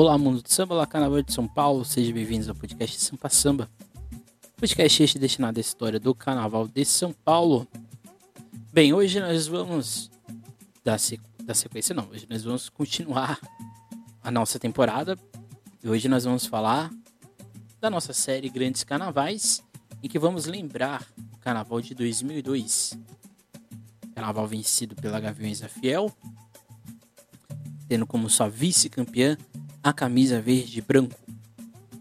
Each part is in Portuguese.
Olá, mundo do samba, olá, carnaval de São Paulo, sejam bem-vindos ao podcast Sampa Samba. Podcast este destinado à história do carnaval de São Paulo. Bem, hoje nós vamos dar, sequ... dar sequência, não, hoje nós vamos continuar a nossa temporada. E hoje nós vamos falar da nossa série Grandes Carnavais, em que vamos lembrar o carnaval de 2002. Carnaval vencido pela Gaviões da Fiel, tendo como sua vice-campeã a camisa verde e branco.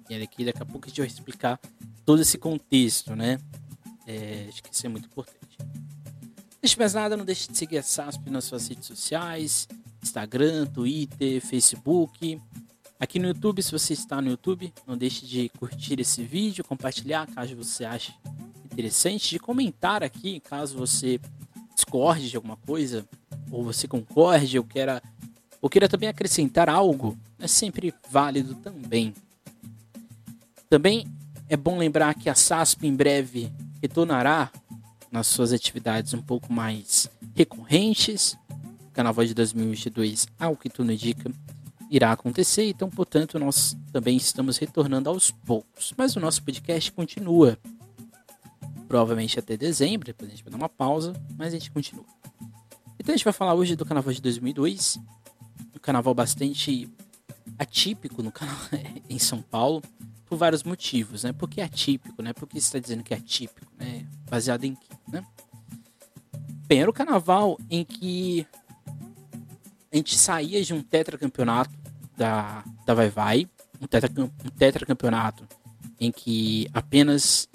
E aqui daqui a pouco a gente vai explicar todo esse contexto, né? É, acho que isso é muito importante. Antes mais nada, não deixe de seguir a SASP nas suas redes sociais, Instagram, Twitter, Facebook. Aqui no YouTube, se você está no YouTube, não deixe de curtir esse vídeo, compartilhar caso você ache interessante, de comentar aqui caso você discorde de alguma coisa, ou você concorde, ou queira ou queira também acrescentar algo, é sempre válido também. Também é bom lembrar que a SASP em breve retornará nas suas atividades um pouco mais recorrentes. O Carnaval de 2022, ao que tudo indica, irá acontecer, então, portanto, nós também estamos retornando aos poucos. Mas o nosso podcast continua, provavelmente até dezembro, depois a gente vai dar uma pausa, mas a gente continua. Então a gente vai falar hoje do Carnaval de 2002, carnaval bastante atípico no canal em São Paulo por vários motivos, né? Porque é atípico, né? Porque está dizendo que é atípico, né? Baseado em quê, né? Bem, era o carnaval em que a gente saía de um tetracampeonato da, da Vai Vai, um, tetra, um tetracampeonato em que apenas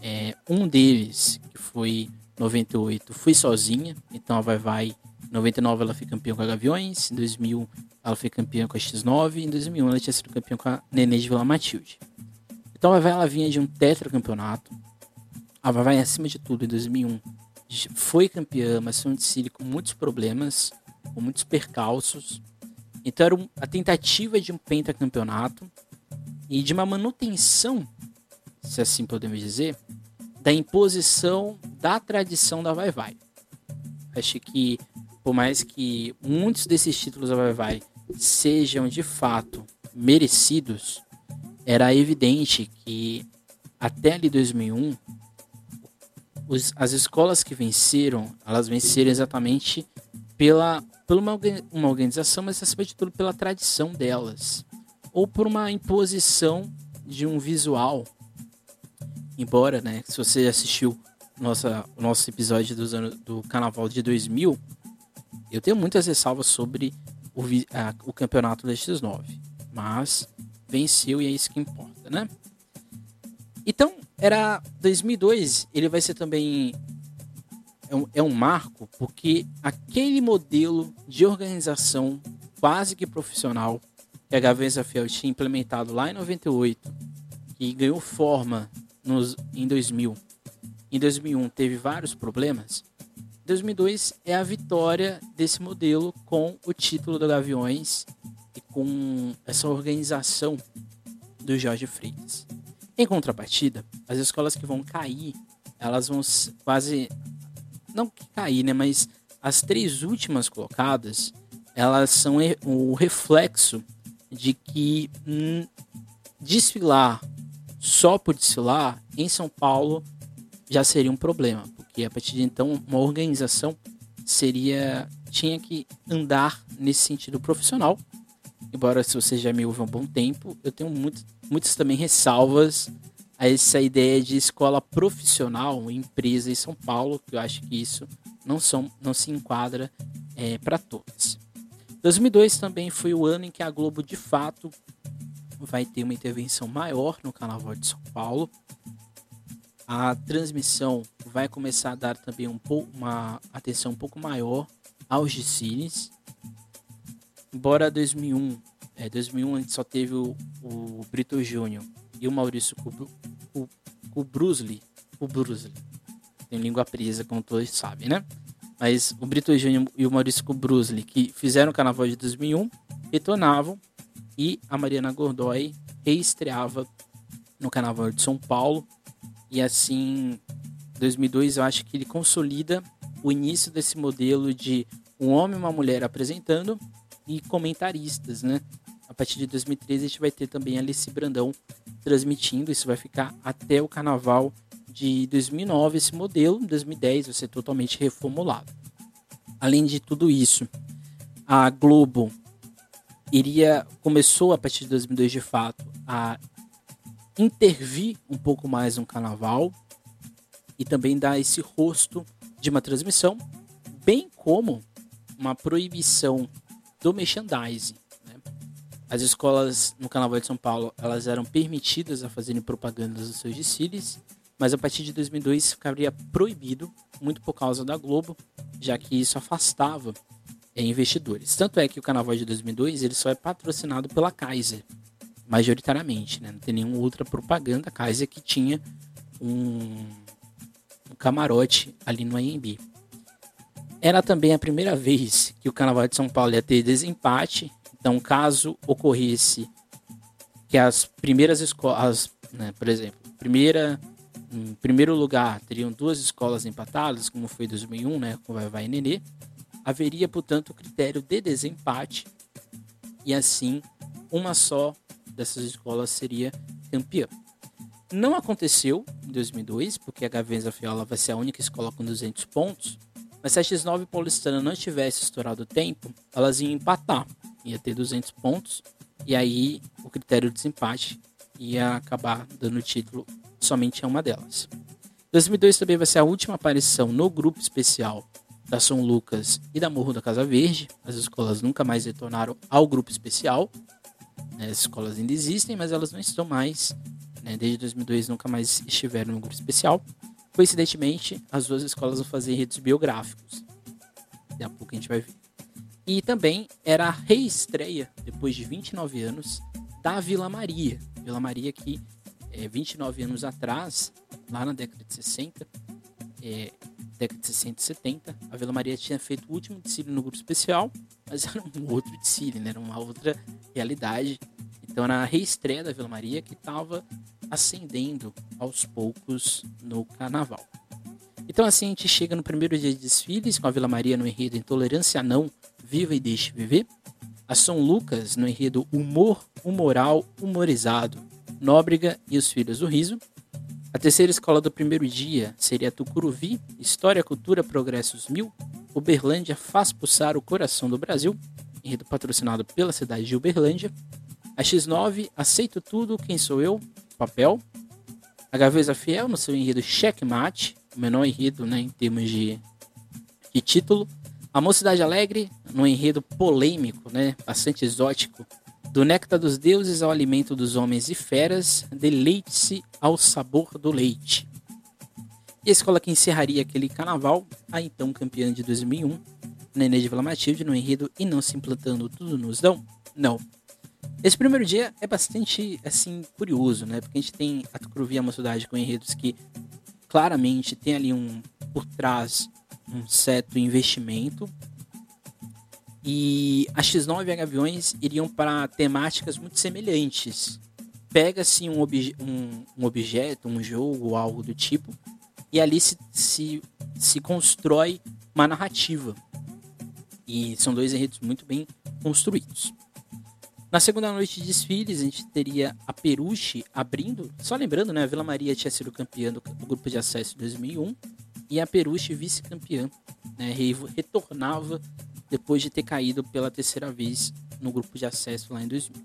é, um deles, que foi 98, foi sozinha, então a Vai Vai em 99 ela foi campeã com a Gaviões, em 2000 ela foi campeã com a X9 e em 2001 ela tinha sido campeã com a Nenê de Vila Matilde. Então a Vai ela vinha de um tetracampeonato. A Vai acima de tudo em 2001 foi campeã, mas foi um desfile com muitos problemas, com muitos percalços. Então era a tentativa de um pentacampeonato e de uma manutenção, se assim podemos dizer, da imposição da tradição da Vai Vai. Acho que por mais que muitos desses títulos da Vai Vai sejam de fato merecidos, era evidente que até ali 2001 os, as escolas que venceram, elas venceram exatamente pela, por uma, uma organização, mas acima de tudo pela tradição delas, ou por uma imposição de um visual. Embora, né, se você assistiu nossa, o nosso episódio dos anos, do Carnaval de 2000, eu tenho muitas ressalvas sobre o, a, o campeonato da X9, mas venceu e é isso que importa, né? Então, era 2002, ele vai ser também é um, é um marco porque aquele modelo de organização quase que profissional que a Gaveza Fiel tinha implementado lá em 98 e ganhou forma nos, em 2000, em 2001 teve vários problemas, 2002 é a vitória desse modelo com o título do Gaviões e com essa organização do Jorge Freitas. Em contrapartida, as escolas que vão cair, elas vão quase não cair, né, mas as três últimas colocadas, elas são o reflexo de que hum, desfilar só por desfilar em São Paulo já seria um problema, porque a partir de então uma organização seria tinha que andar nesse sentido profissional. Embora se você já me ouve há um bom tempo, eu tenho muito, muitas também ressalvas a essa ideia de escola profissional, empresa em São Paulo, que eu acho que isso não, são, não se enquadra é, para todos. 2002 também foi o ano em que a Globo de fato vai ter uma intervenção maior no Carnaval de São Paulo a transmissão vai começar a dar também um pouco uma atenção um pouco maior aos desfiles. Embora 2001, é, 2001 a gente só teve o, o Brito Júnior e o Maurício Kubrusli, Kubrusli. Tem língua presa, como todos sabem, né? Mas o Brito Júnior e o Maurício Kubrusli, que fizeram o carnaval de 2001, retornavam e a Mariana Gordoy reestreava no carnaval de São Paulo e assim, 2002 eu acho que ele consolida o início desse modelo de um homem e uma mulher apresentando e comentaristas, né? a partir de 2013 a gente vai ter também Alice Brandão transmitindo. Isso vai ficar até o carnaval de 2009 esse modelo. Em 2010 vai ser totalmente reformulado. Além de tudo isso, a Globo iria começou a partir de 2002 de fato a intervir um pouco mais no carnaval e também dar esse rosto de uma transmissão, bem como uma proibição do merchandising. Né? As escolas no Carnaval de São Paulo elas eram permitidas a fazerem propagandas dos seus desfiles, mas a partir de 2002 ficaria proibido, muito por causa da Globo, já que isso afastava é, investidores. Tanto é que o Carnaval de 2002 ele só é patrocinado pela Kaiser, majoritariamente, né? não tem nenhuma outra propaganda. Kaiser que tinha um, um camarote ali no AMB. Era também a primeira vez que o Carnaval de São Paulo ia ter desempate. Então, caso ocorresse que as primeiras escolas, né, por exemplo, primeira, em primeiro lugar teriam duas escolas empatadas, como foi em 2001, né, com Vai Vai e Nenê, haveria, portanto, o critério de desempate e assim uma só dessas escolas seria campeã. Não aconteceu em 2002, porque a Gavenza Fiola vai ser a única escola com 200 pontos, mas se a X9 paulistana não tivesse estourado o tempo, elas iam empatar. Ia ter 200 pontos. E aí o critério de desempate ia acabar dando título somente a uma delas. 2002 também vai ser a última aparição no grupo especial da São Lucas e da Morro da Casa Verde. As escolas nunca mais retornaram ao grupo especial. Né, as escolas ainda existem, mas elas não estão mais. Né, desde 2002 nunca mais estiveram no grupo especial. Coincidentemente, as duas escolas vão fazer redes biográficos. Daqui a pouco a gente vai ver. E também era a reestreia, depois de 29 anos, da Vila Maria. Vila Maria que, é, 29 anos atrás, lá na década de 60, é, década de 60 e 70, a Vila Maria tinha feito o último desfile no grupo especial, mas era um outro desfile, né? era uma outra realidade. Então era a reestreia da Vila Maria que estava ascendendo aos poucos no carnaval. Então assim a gente chega no primeiro dia de desfiles com a Vila Maria no enredo Intolerância Não, Viva e Deixe Viver. A São Lucas no enredo Humor, Humoral, Humorizado, Nóbrega e os Filhos do Riso. A terceira escola do primeiro dia seria Tucuruvi, História, Cultura, Progressos Mil. Uberlândia faz pulsar o coração do Brasil, enredo patrocinado pela cidade de Uberlândia. A X9, Aceito Tudo, Quem Sou Eu, papel. A Gaveza Fiel no seu enredo Checkmate, o menor enredo né, em termos de, de título. A Mocidade Alegre, no enredo polêmico, né, bastante exótico. Do néctar dos deuses ao alimento dos homens e feras, deleite-se ao sabor do leite. E a escola que encerraria aquele carnaval, a então campeã de 2001, Nenê de Vila Matilde, no enredo E Não Se Implantando Tudo Nos Dão? Não, esse primeiro dia é bastante, assim, curioso, né? Porque a gente tem a Tucuruvi, uma cidade com enredos que claramente tem ali um, por trás, um certo investimento. E a X9 e a Gaviões iriam para temáticas muito semelhantes. Pega-se um, obje um, um, objeto, um jogo, algo do tipo, e ali se, se, se constrói uma narrativa. E são dois enredos muito bem construídos. Na segunda noite de desfiles, a gente teria a Peruche abrindo. Só lembrando, né? A Vila Maria tinha sido campeã do, do grupo de acesso em 2001 e a Peruche vice-campeã. Né, retornava depois de ter caído pela terceira vez no grupo de acesso lá em 2000.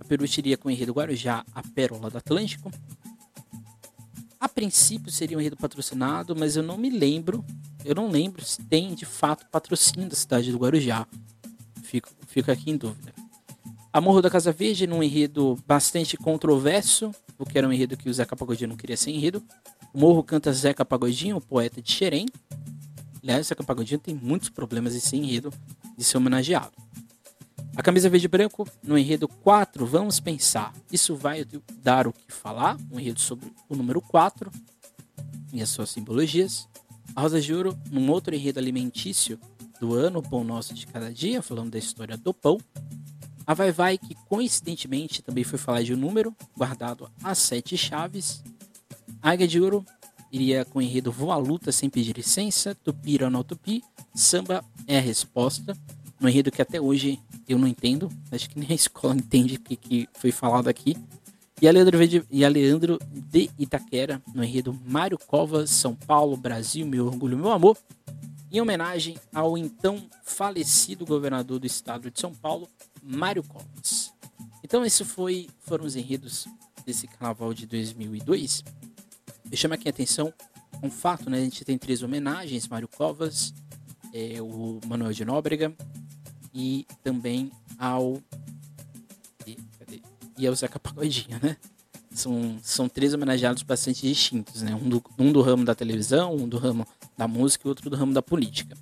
A Peruche iria com o enredo Guarujá, a Pérola do Atlântico. A princípio seria um enredo patrocinado, mas eu não me lembro. Eu não lembro se tem de fato patrocínio da cidade do Guarujá. Fico, fico aqui em dúvida. A Morro da Casa Verde, num enredo bastante controverso, porque era um enredo que o Zeca Pagodinho não queria ser enredo. O Morro canta Zeca Pagodinho, o poeta de Xerém. Aliás, Zeca Pagodinho tem muitos problemas em ser enredo de ser homenageado. A camisa verde e branco, no enredo 4, vamos pensar. Isso vai dar o que falar, um enredo sobre o número 4 e as suas simbologias. A Rosa de Ouro, num outro enredo alimentício do ano, o Pão Nosso de Cada Dia, falando da história do pão. A Vai Vai, que coincidentemente também foi falar de um número guardado a sete chaves. Águia de Ouro iria com o enredo Voa Luta Sem Pedir Licença, Tupira no Tupi, Samba é a Resposta, no enredo que até hoje eu não entendo. Acho que nem a escola entende o que, que foi falado aqui. E a, Leandro e a Leandro de Itaquera, no enredo Mário Covas, São Paulo, Brasil, meu orgulho, meu amor, em homenagem ao então falecido governador do estado de São Paulo, Mário Covas. Então, esses foram os enredos desse carnaval de 2002. Eu chamo aqui a atenção um fato, né? A gente tem três homenagens: Mário Covas, é, o Manuel de Nóbrega e também ao. E, cadê? E ao Zeca Pagodinho, né? São, são três homenageados bastante distintos, né? Um do, um do ramo da televisão, um do ramo da música e outro do ramo da política.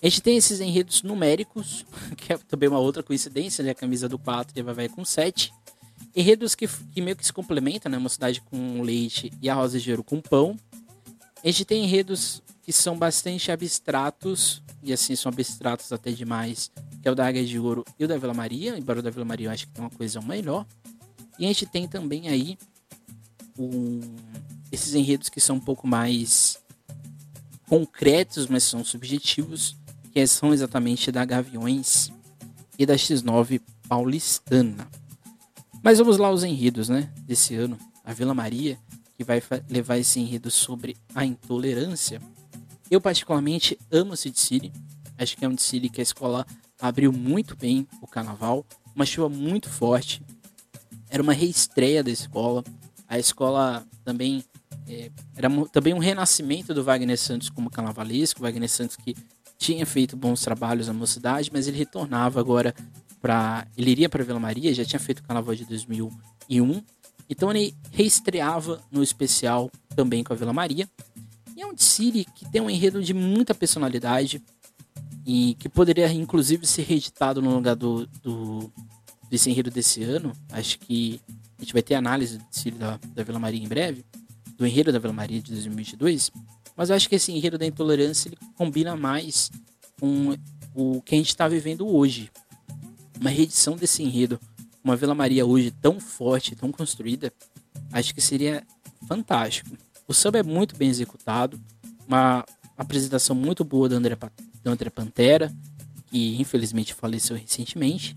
A gente tem esses enredos numéricos, que é também uma outra coincidência, né? A camisa do 4 e a Vai com 7. Enredos que, que meio que se complementam, né? Uma cidade com leite e a Rosa de Ouro com pão. A gente tem enredos que são bastante abstratos, e assim são abstratos até demais, que é o da Águia de Ouro e o da Vila Maria, embora o da Vila Maria eu acho que tem uma coisa melhor. E a gente tem também aí um, esses enredos que são um pouco mais concretos, mas são subjetivos, que são exatamente da Gaviões e da X9 paulistana. Mas vamos lá os enredos, né, desse ano. A Vila Maria, que vai levar esse enredo sobre a intolerância. Eu particularmente amo City City. Acho que é um City que a escola abriu muito bem o carnaval. Uma chuva muito forte. Era uma reestreia da escola. A escola também é, era também um renascimento do Wagner Santos como carnavalesco. Wagner Santos que tinha feito bons trabalhos na mocidade, mas ele retornava agora para. Ele iria para Vila Maria, já tinha feito o carnaval de 2001. Então ele reestreava no especial também com a Vila Maria. E é um desfile que tem um enredo de muita personalidade e que poderia inclusive ser reeditado no lugar do, do desse enredo desse ano. Acho que a gente vai ter análise do desfile da, da Vila Maria em breve, do enredo da Vila Maria de 2022. Mas eu acho que esse enredo da intolerância ele combina mais com o que a gente está vivendo hoje. Uma reedição desse enredo, uma Vila Maria hoje tão forte, tão construída, acho que seria fantástico. O samba é muito bem executado, uma apresentação muito boa da André, da André Pantera, que infelizmente faleceu recentemente.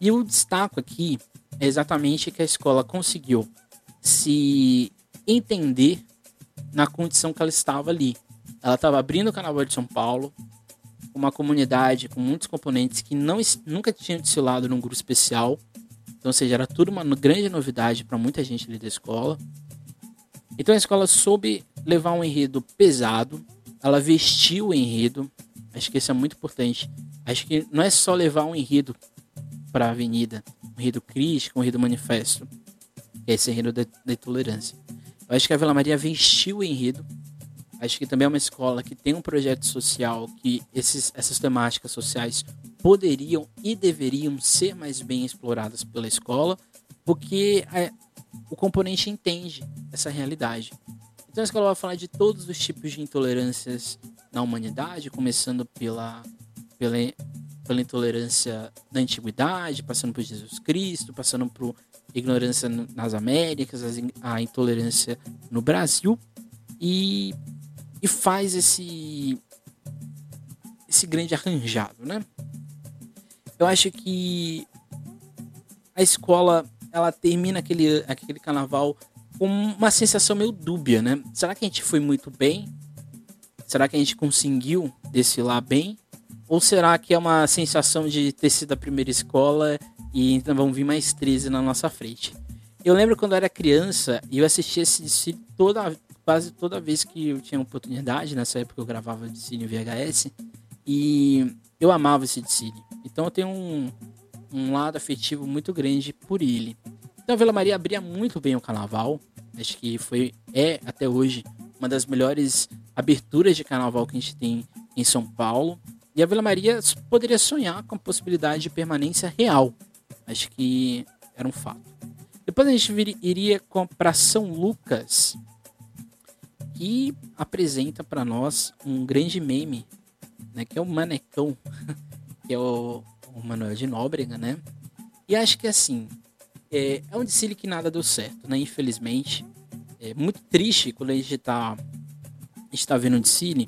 E o destaco aqui é exatamente que a escola conseguiu se entender na condição que ela estava ali. Ela estava abrindo o Carnaval de São Paulo, uma comunidade com muitos componentes que não, nunca tinham desfilado num grupo especial. Então, ou seja, era tudo uma grande novidade para muita gente ali da escola. Então a escola soube levar um enredo pesado, ela vestiu o enredo. Acho que isso é muito importante. Acho que não é só levar um enredo para a avenida, um enredo crítico, um enredo manifesto, que é esse enredo da, da intolerância. Eu acho que a Vila Maria vestiu o enredo. Acho que também é uma escola que tem um projeto social que esses, essas temáticas sociais poderiam e deveriam ser mais bem exploradas pela escola, porque a, o componente entende essa realidade. Então a escola vai falar de todos os tipos de intolerâncias na humanidade, começando pela, pela, pela intolerância da antiguidade, passando por Jesus Cristo, passando por ignorância nas Américas, a intolerância no Brasil e, e faz esse esse grande arranjado, né? Eu acho que a escola ela termina aquele, aquele carnaval com uma sensação meio dúbia, né? Será que a gente foi muito bem? Será que a gente conseguiu desfilar bem? Ou será que é uma sensação de ter sido a primeira escola e então vão vir mais 13 na nossa frente. Eu lembro quando eu era criança e eu assistia esse desfile toda, quase toda vez que eu tinha oportunidade, nessa época eu gravava desfile em VHS, e eu amava esse desfile. Então eu tenho um, um lado afetivo muito grande por ele. Então a Vila Maria abria muito bem o carnaval, acho que foi, é até hoje, uma das melhores aberturas de carnaval que a gente tem em São Paulo. E a Vila Maria poderia sonhar com a possibilidade de permanência real Acho que era um fato. Depois a gente iria para São Lucas, que apresenta para nós um grande meme, né, que é o Manecão, que é o, o Manuel de Nóbrega, né? E acho que assim, é, é um desfile que nada deu certo, né? Infelizmente. É muito triste quando a gente está está vendo o desfile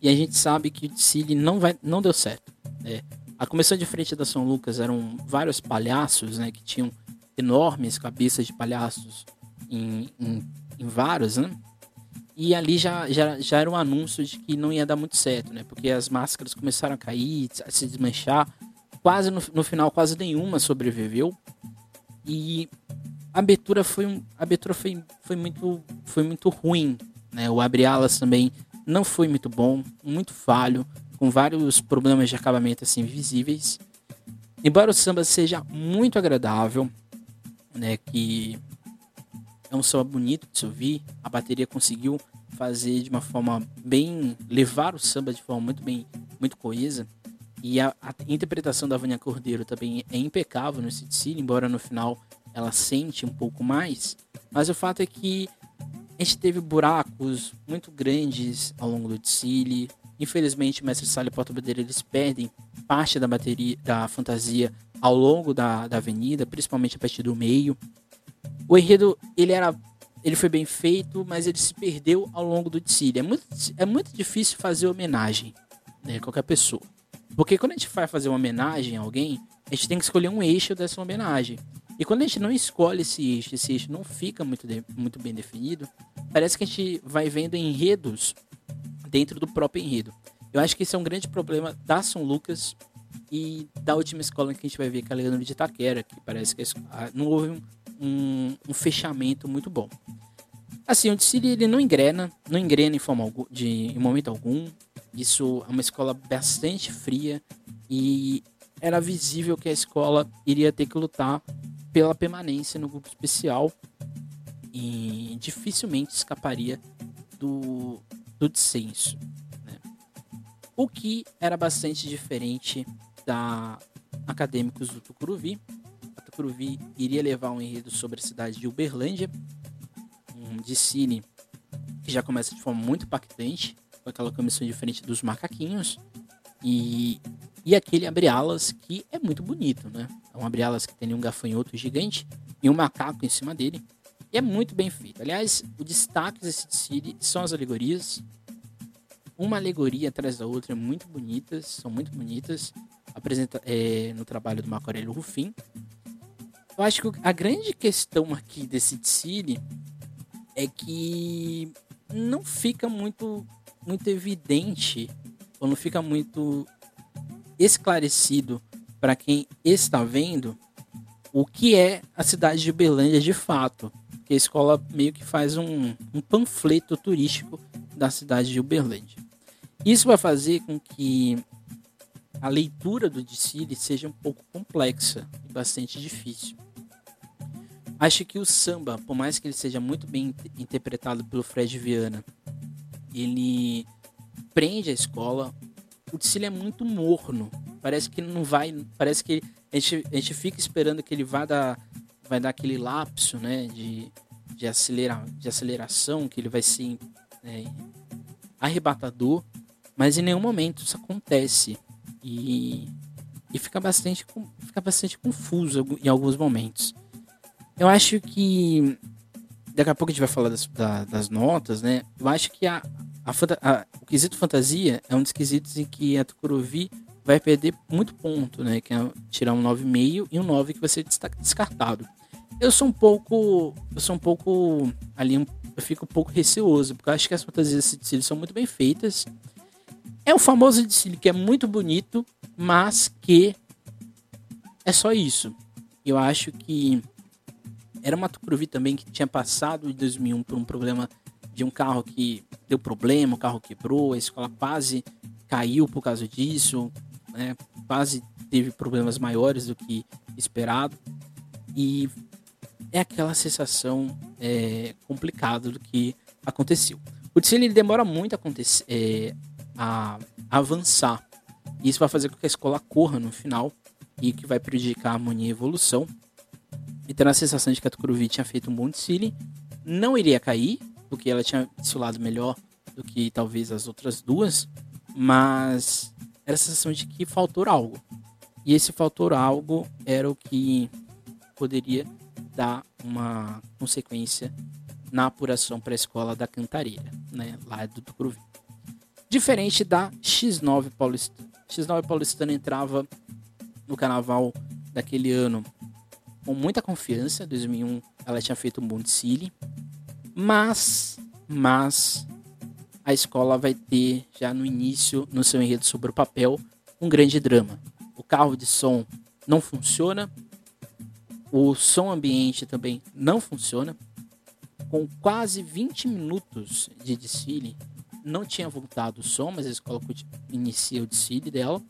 e a gente sabe que o desfile não, vai, não deu certo. Né? A comissão de frente da São Lucas eram vários palhaços, né? Que tinham enormes cabeças de palhaços em, em, em vários, né? E ali já, já, já era um anúncio de que não ia dar muito certo, né? Porque as máscaras começaram a cair, a se desmanchar. Quase no, no final, quase nenhuma sobreviveu. E a abertura foi, um, a abertura foi, foi, muito, foi muito ruim. Né? O abre alas também não foi muito bom, muito falho, com vários problemas de acabamento assim visíveis. Embora o samba seja muito agradável, né, que um samba bonito de se ouvir. A bateria conseguiu fazer de uma forma bem. levar o samba de forma muito bem, muito coesa. E a, a interpretação da Vânia Cordeiro também é impecável no City embora no final ela sente um pouco mais. Mas o fato é que a gente teve buracos muito grandes ao longo do Tsili. Infelizmente, o Mestre Sala e Porta Bandeira eles perdem parte da bateria da fantasia ao longo da, da avenida, principalmente a partir do meio. O enredo, ele era ele foi bem feito, mas ele se perdeu ao longo do desfile. É muito, é muito difícil fazer homenagem né, a qualquer pessoa. Porque quando a gente vai fazer uma homenagem a alguém, a gente tem que escolher um eixo dessa homenagem. E quando a gente não escolhe esse eixo, esse eixo não fica muito, de, muito bem definido, parece que a gente vai vendo enredos dentro do próprio enredo. Eu acho que esse é um grande problema da São Lucas e da última escola que a gente vai ver, que é a Leandro de Itaquera, que parece que não houve um, um, um fechamento muito bom. Assim, o Dicile ele não engrena, não engrena em, forma algum, de, em momento algum. Isso é uma escola bastante fria e era visível que a escola iria ter que lutar pela permanência no grupo especial e dificilmente escaparia do, do descenso. Né? O que era bastante diferente da Acadêmicos do Tucuruvi, Tucuruvi iria levar um enredo sobre a cidade de Uberlândia, um de cine que já começa de forma muito impactante, com aquela comissão diferente dos macaquinhos, e, e aquele abre-alas que é muito bonito, né? É um abre-alas que tem um gafanhoto gigante e um macaco em cima dele. E é muito bem feito. Aliás, o destaque desse desfile são as alegorias. Uma alegoria atrás da outra, muito bonitas, são muito bonitas. Apresenta é, no trabalho do Marco Aurélio Rufim. Eu acho que a grande questão aqui desse desfile é que não fica muito, muito evidente ou não fica muito esclarecido para quem está vendo o que é a cidade de Uberlândia de fato. Porque a escola meio que faz um, um panfleto turístico da cidade de Uberlândia. Isso vai fazer com que a leitura do desfile seja um pouco complexa e bastante difícil. Acho que o samba, por mais que ele seja muito bem interpretado pelo Fred Viana, ele prende a escola. O desfile é muito morno. Parece que não vai. Parece que a gente, a gente fica esperando que ele vá dar, vai dar aquele lapso né, de, de, acelera, de aceleração, que ele vai ser é, arrebatador. Mas em nenhum momento isso acontece. E, e fica, bastante, fica bastante confuso em alguns momentos. Eu acho que. Daqui a pouco a gente vai falar das, da, das notas, né? Eu acho que a, a, a, o quesito fantasia é um dos quesitos em que a Tucuruvi vai perder muito ponto, né? Que é tirar um 9,5 e um 9 que vai ser descartado. Eu sou um pouco. Eu sou um pouco. Ali, eu fico um pouco receoso, porque eu acho que as fantasias de Sicília são muito bem feitas. É o famoso Sicília que é muito bonito, mas que é só isso. Eu acho que era uma Tucuruvi também que tinha passado em 2001 por um problema de um carro que deu problema, o carro quebrou, a escola quase caiu por causa disso, né? quase teve problemas maiores do que esperado. E é aquela sensação é, complicada do que aconteceu. O Tsili ele demora muito a, acontecer, é, a, avançar. Isso vai fazer com que a escola corra no final e que vai prejudicar a harmonia e evolução e tendo a sensação de que a Tucuruvi tinha feito um bom desfile, não iria cair, porque ela tinha desfilado melhor do que talvez as outras duas, mas era a sensação de que faltou algo. E esse faltou algo era o que poderia dar uma consequência na apuração para a escola da Cantareira, né, lá do Tucuruvi. Diferente da X9 paulistana. X9 paulistana entrava no carnaval daquele ano com muita confiança. 2001 ela tinha feito um bom desfile, mas, mas a escola vai ter já no início, no seu enredo sobre o papel, um grande drama. O carro de som não funciona, o som ambiente também não funciona. Com quase 20 minutos de desfile, não tinha voltado o som, mas a escola inicia o desfile dela.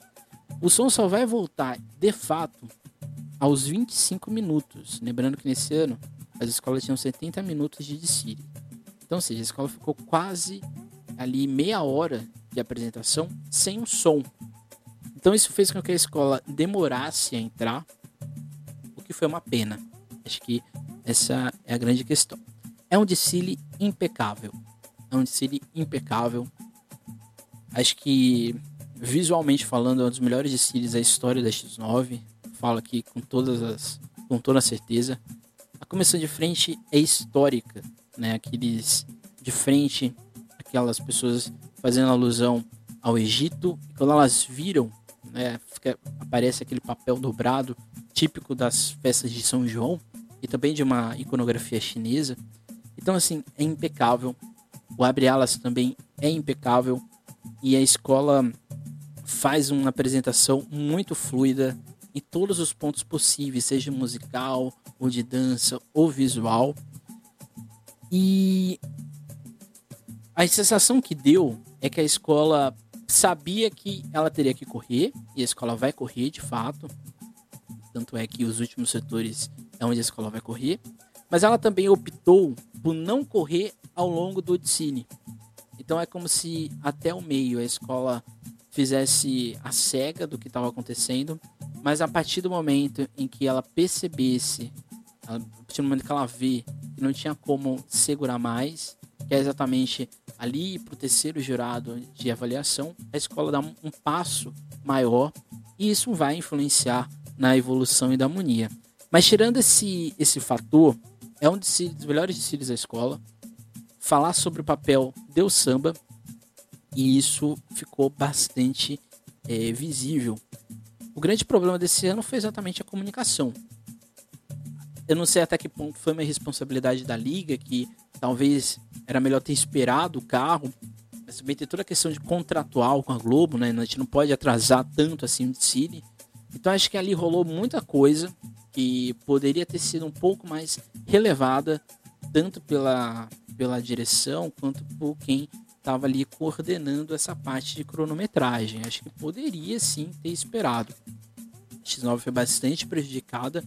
O som só vai voltar de fato aos 25 minutos. Lembrando que nesse ano as escolas tinham 70 minutos de desfile. Então, ou seja, a escola ficou quase ali meia hora de apresentação sem um som. Então isso fez com que a escola demorasse a entrar, o que foi uma pena. Acho que essa é a grande questão. É um desfile impecável. É um desfile impecável. Acho que visualmente falando é um dos melhores desfiles da história da X9. Falo aqui com todas as com toda a certeza. A comissão de frente é histórica, né? Aqueles de frente, aquelas pessoas fazendo alusão ao Egito, quando elas viram né, fica, aparece aquele papel dobrado típico das festas de São João e também de uma iconografia chinesa. Então, assim, é impecável. O Abre Alas também é impecável e a escola faz uma apresentação muito fluida em todos os pontos possíveis, seja musical, ou de dança, ou visual. E a sensação que deu é que a escola sabia que ela teria que correr, e a escola vai correr de fato. Tanto é que os últimos setores é onde a escola vai correr. Mas ela também optou por não correr ao longo do Odicine. Então é como se até o meio a escola fizesse a cega do que estava acontecendo, mas a partir do momento em que ela percebesse, a partir do momento que ela vê que não tinha como segurar mais, que é exatamente ali para o terceiro jurado de avaliação, a escola dá um, passo maior e isso vai influenciar na evolução e da harmonia. Mas tirando esse, esse fator, é um dos melhores desfiles da escola. Falar sobre o papel deu samba e isso ficou bastante é, visível. O grande problema desse ano foi exatamente a comunicação. Eu não sei até que ponto foi uma responsabilidade da liga, que talvez era melhor ter esperado o carro. Mas também tem toda a questão de contratual com a Globo, né? A gente não pode atrasar tanto assim o Cine. Então acho que ali rolou muita coisa que poderia ter sido um pouco mais relevada, tanto pela, pela direção quanto por quem estava ali coordenando essa parte de cronometragem. Acho que poderia sim ter esperado. A X9 foi bastante prejudicada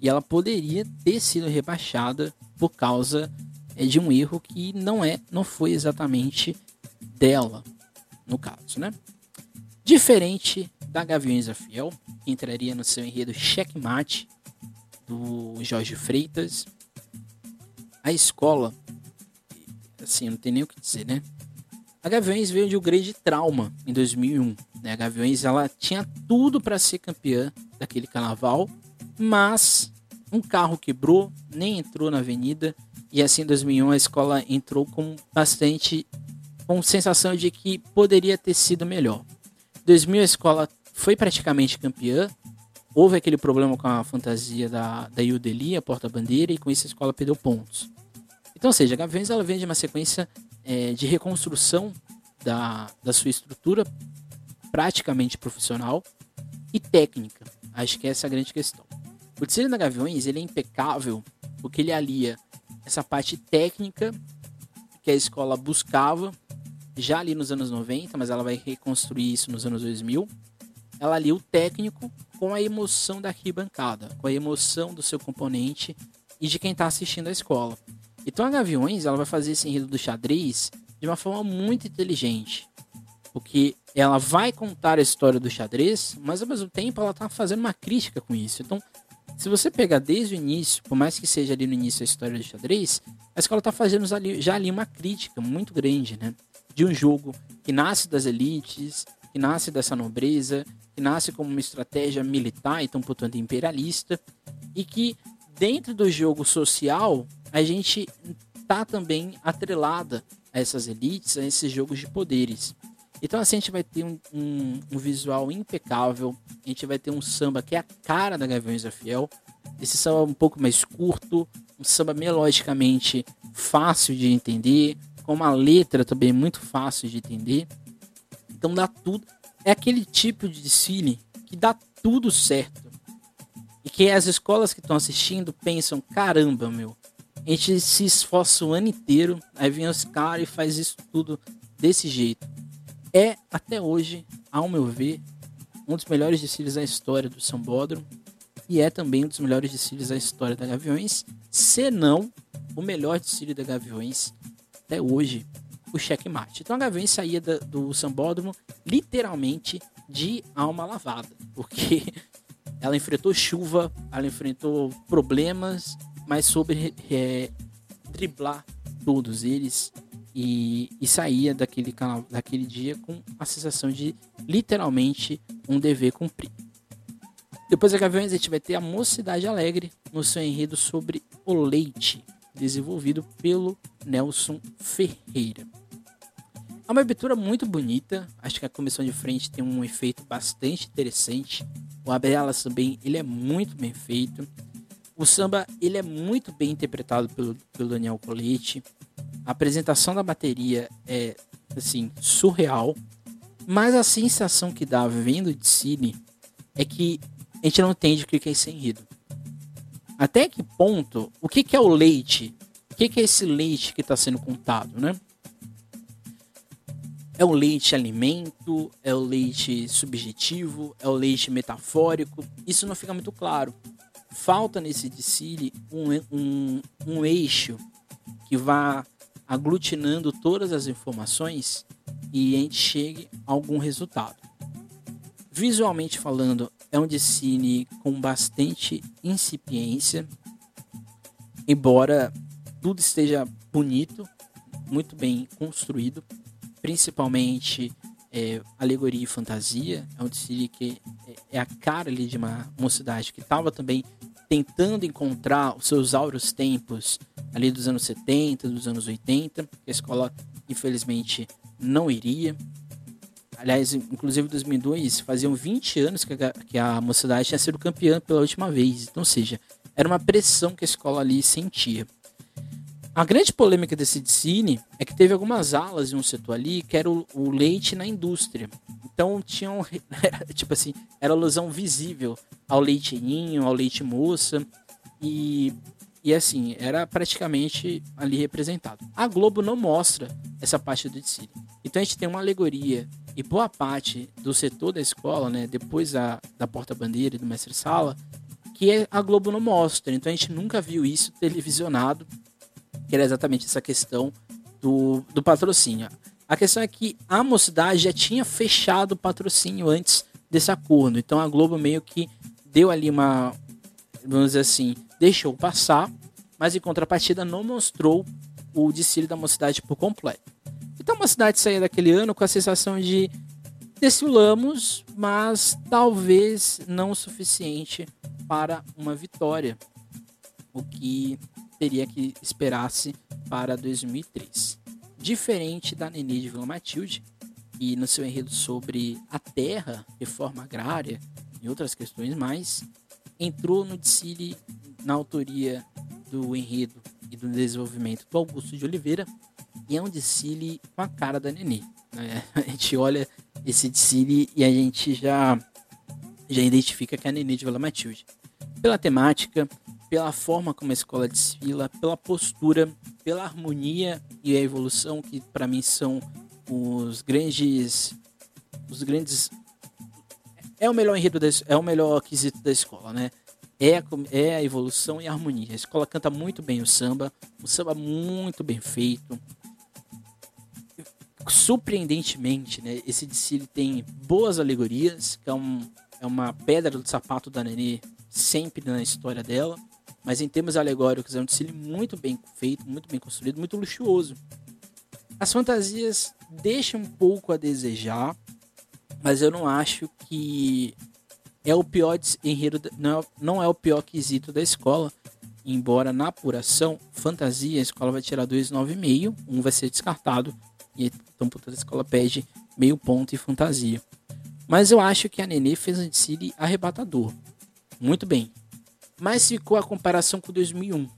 e ela poderia ter sido rebaixada por causa é de um erro que não é, não foi exatamente dela, no caso, né? Diferente da Gaviões da Fiel, que entraria no seu enredo Checkmate do Jorge Freitas, a escola, assim, não tem nem o que dizer, né? A Gaviões veio de um grande trauma em 2001. Né? A Gaviões ela tinha tudo para ser campeã daquele carnaval, mas um carro quebrou, nem entrou na avenida e assim, em 2001, a escola entrou com bastante. com sensação de que poderia ter sido melhor. Em 2000, a escola foi praticamente campeã. Houve aquele problema com a fantasia da, da Yudeli, a porta-bandeira, e com isso a escola perdeu pontos. Então, ou seja, a Gaviões ela vem de uma sequência é, de reconstrução da, da sua estrutura praticamente profissional e técnica. Acho que essa é a grande questão. O da Gaviões ele é impecável porque ele alia essa parte técnica que a escola buscava já ali nos anos 90, mas ela vai reconstruir isso nos anos 2000. Ela ali o técnico com a emoção da arquibancada, com a emoção do seu componente e de quem está assistindo a escola. Então a Gaviões ela vai fazer esse enredo do xadrez de uma forma muito inteligente, porque ela vai contar a história do xadrez, mas ao mesmo tempo ela está fazendo uma crítica com isso. Então se você pegar desde o início, por mais que seja ali no início a história do xadrez, a escola está fazendo já ali uma crítica muito grande, né? De um jogo que nasce das elites, que nasce dessa nobreza, que nasce como uma estratégia militar, então, portanto, imperialista, e que dentro do jogo social a gente tá também atrelada a essas elites, a esses jogos de poderes. Então assim a gente vai ter um, um, um, visual impecável, a gente vai ter um samba que é a cara da Gaviões da Fiel. Esse samba um pouco mais curto, um samba melodicamente fácil de entender, com uma letra também muito fácil de entender. Então dá tudo. É aquele tipo de desfile que dá tudo certo. E que as escolas que estão assistindo pensam: caramba, meu, a gente se esforça o ano inteiro, aí vem os caras e faz isso tudo desse jeito. É, até hoje, ao meu ver, um dos melhores desfiles da história do Sambódromo e é também um dos melhores desfiles da história da Gaviões, se não o melhor desfile da Gaviões até hoje, o checkmate. Então a Gaviões saía da, do Sambódromo literalmente de alma lavada, porque ela enfrentou chuva, ela enfrentou problemas, mas soube é, driblar todos eles e, e saía daquele canal, daquele dia com a sensação de literalmente um dever cumprido. Depois da Gaviões a gente vai ter a Mocidade Alegre no seu enredo sobre o leite, desenvolvido pelo Nelson Ferreira. É uma abertura muito bonita, acho que a comissão de frente tem um efeito bastante interessante. O Abelas também, ele é muito bem feito. O samba, ele é muito bem interpretado pelo, pelo Daniel Colete. A apresentação da bateria é, assim, surreal. Mas a sensação que dá vendo de cine é que a gente não entende o que é esse enredo. Até que ponto, o que é o leite? O que é esse leite que está sendo contado, né? É o leite alimento? É o leite subjetivo? É o leite metafórico? Isso não fica muito claro. Falta nesse Dicile um, um, um eixo que vá aglutinando todas as informações e a gente chegue a algum resultado. Visualmente falando, é um Dicile com bastante incipiência, embora tudo esteja bonito, muito bem construído principalmente é, alegoria e fantasia. É um desfile que é, é a cara ali de uma mocidade que estava também tentando encontrar os seus áureos tempos ali dos anos 70, dos anos 80, que a escola infelizmente não iria. Aliás, inclusive em 2002 faziam 20 anos que a, que a mocidade tinha sido campeã pela última vez. Então, ou seja, era uma pressão que a escola ali sentia. A grande polêmica desse cine é que teve algumas alas em um setor ali que era o, o leite na indústria. Então tinham, tipo assim, era alusão visível ao leite ninho, ao leite moça e, e assim, era praticamente ali representado. A Globo não mostra essa parte do cine. Então a gente tem uma alegoria e boa parte do setor da escola, né, depois da, da porta-bandeira e do mestre-sala, que a Globo não mostra. Então a gente nunca viu isso televisionado que era exatamente essa questão do, do patrocínio. A questão é que a mocidade já tinha fechado o patrocínio antes desse acordo. Então a Globo meio que deu ali uma, vamos dizer assim, deixou passar, mas em contrapartida não mostrou o desfile da mocidade por completo. Então a mocidade saía daquele ano com a sensação de desfilamos, mas talvez não o suficiente para uma vitória. O que teria que esperasse para 2003. Diferente da Nenê de Vila Matilde, e no seu enredo sobre a terra, reforma agrária e outras questões mais, entrou no Dicile na autoria do enredo e do desenvolvimento do Augusto de Oliveira, e é um Dicile com a cara da Nenê. Né? A gente olha esse Dicile e a gente já, já identifica que é a Nenê de Vila Matilde. Pela temática, pela forma como a escola desfila, pela postura, pela harmonia e a evolução que para mim são os grandes os grandes é o melhor enredo da, é o melhor quesito da escola, né? É a, é a evolução e a harmonia. A escola canta muito bem o samba, o samba muito bem feito. Surpreendentemente, né, esse desfile tem boas alegorias, que é, um, é uma pedra do sapato da Nenê sempre na história dela. Mas em termos alegóricos é um desfile muito bem feito, muito bem construído, muito luxuoso. As fantasias deixam um pouco a desejar, mas eu não acho que é o pior enredo, não é, não é o pior quesito da escola. Embora na apuração, fantasia, a escola vai tirar 2,9,5, um vai ser descartado, e então, portanto, a escola pede meio ponto e fantasia. Mas eu acho que a Nenê fez um desfile arrebatador. Muito bem. Mas ficou a comparação com 2001.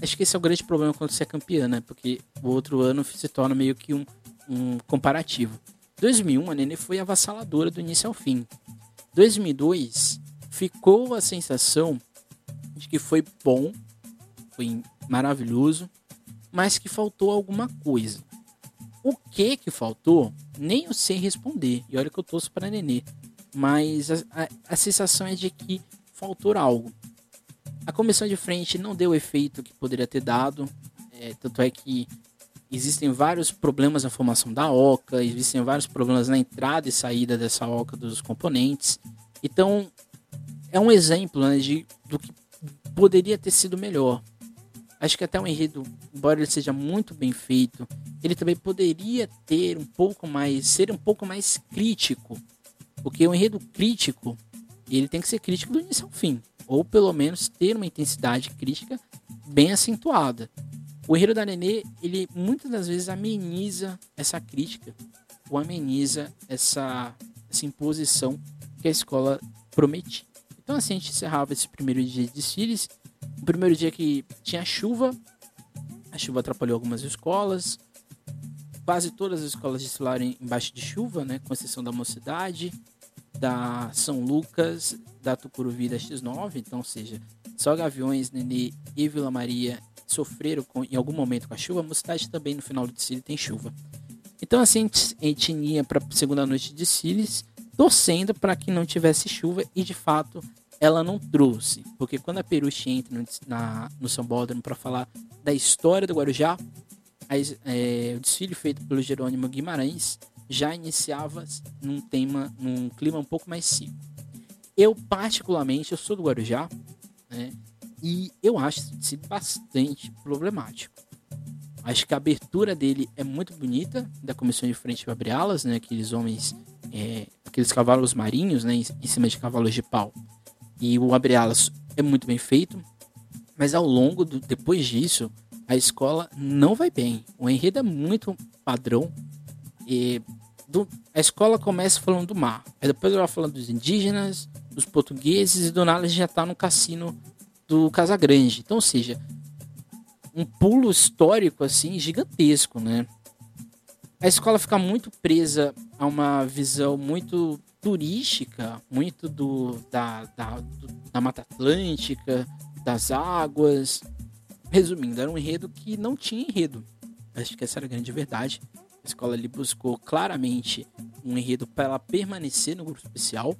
Acho que esse é o grande problema quando você é campeã, né? Porque o outro ano se torna meio que um, um comparativo. 2001, a Nenê foi avassaladora do início ao fim. 2002, ficou a sensação de que foi bom, foi maravilhoso, mas que faltou alguma coisa. O que que faltou, nem eu sei responder. E olha que eu torço para Nenê. Mas a, a, a sensação é de que faltou algo. A comissão de frente não deu o efeito que poderia ter dado. É, tanto é que existem vários problemas na formação da oca, existem vários problemas na entrada e saída dessa oca dos componentes. Então, é um exemplo né, de, do que poderia ter sido melhor. Acho que até o enredo, embora ele seja muito bem feito, ele também poderia ter um pouco mais, ser um pouco mais crítico. Porque o enredo crítico, ele tem que ser crítico do início ao fim ou pelo menos ter uma intensidade crítica bem acentuada. O enredo da Nenê, ele muitas das vezes ameniza essa crítica, ou ameniza essa, essa imposição que a escola prometia. Então assim a gente encerrava esse primeiro dia de desfiles. O primeiro dia que tinha chuva, a chuva atrapalhou algumas escolas. Quase todas as escolas desfilaram embaixo de chuva, né, com exceção da mocidade da São Lucas, da Tucuruvi da X9, então, seja, só Gaviões, Nenê e Vila Maria sofreram com, em algum momento com a chuva, Mocidade também no final do desfile tem chuva. Então assim a gente ia para a segunda noite de desfiles, torcendo para que não tivesse chuva e de fato ela não trouxe, porque quando a Peruche entra no, na, no para falar da história do Guarujá, a, é, o desfile feito pelo Jerônimo Guimarães já iniciava num tema, num clima um pouco mais seco. Eu, particularmente, eu sou do Guarujá, né? E eu acho esse bastante problemático. Acho que a abertura dele é muito bonita, da comissão de frente para alas, né? Aqueles homens, é, aqueles cavalos marinhos, né? Em, cima de cavalos de pau. E o abre alas é muito bem feito, mas ao longo do, depois disso, a escola não vai bem. O enredo é muito padrão. E do, a escola começa falando do mar. Aí depois ela falando dos indígenas, dos portugueses, e do nada já tá no cassino do Casagrande. Então, ou seja, um pulo histórico assim gigantesco, né? A escola fica muito presa a uma visão muito turística, muito do da, da, do, da Mata Atlântica, das águas. Resumindo, era um enredo que não tinha enredo. Acho que essa era a grande verdade. A escola ali buscou claramente um enredo para ela permanecer no grupo especial,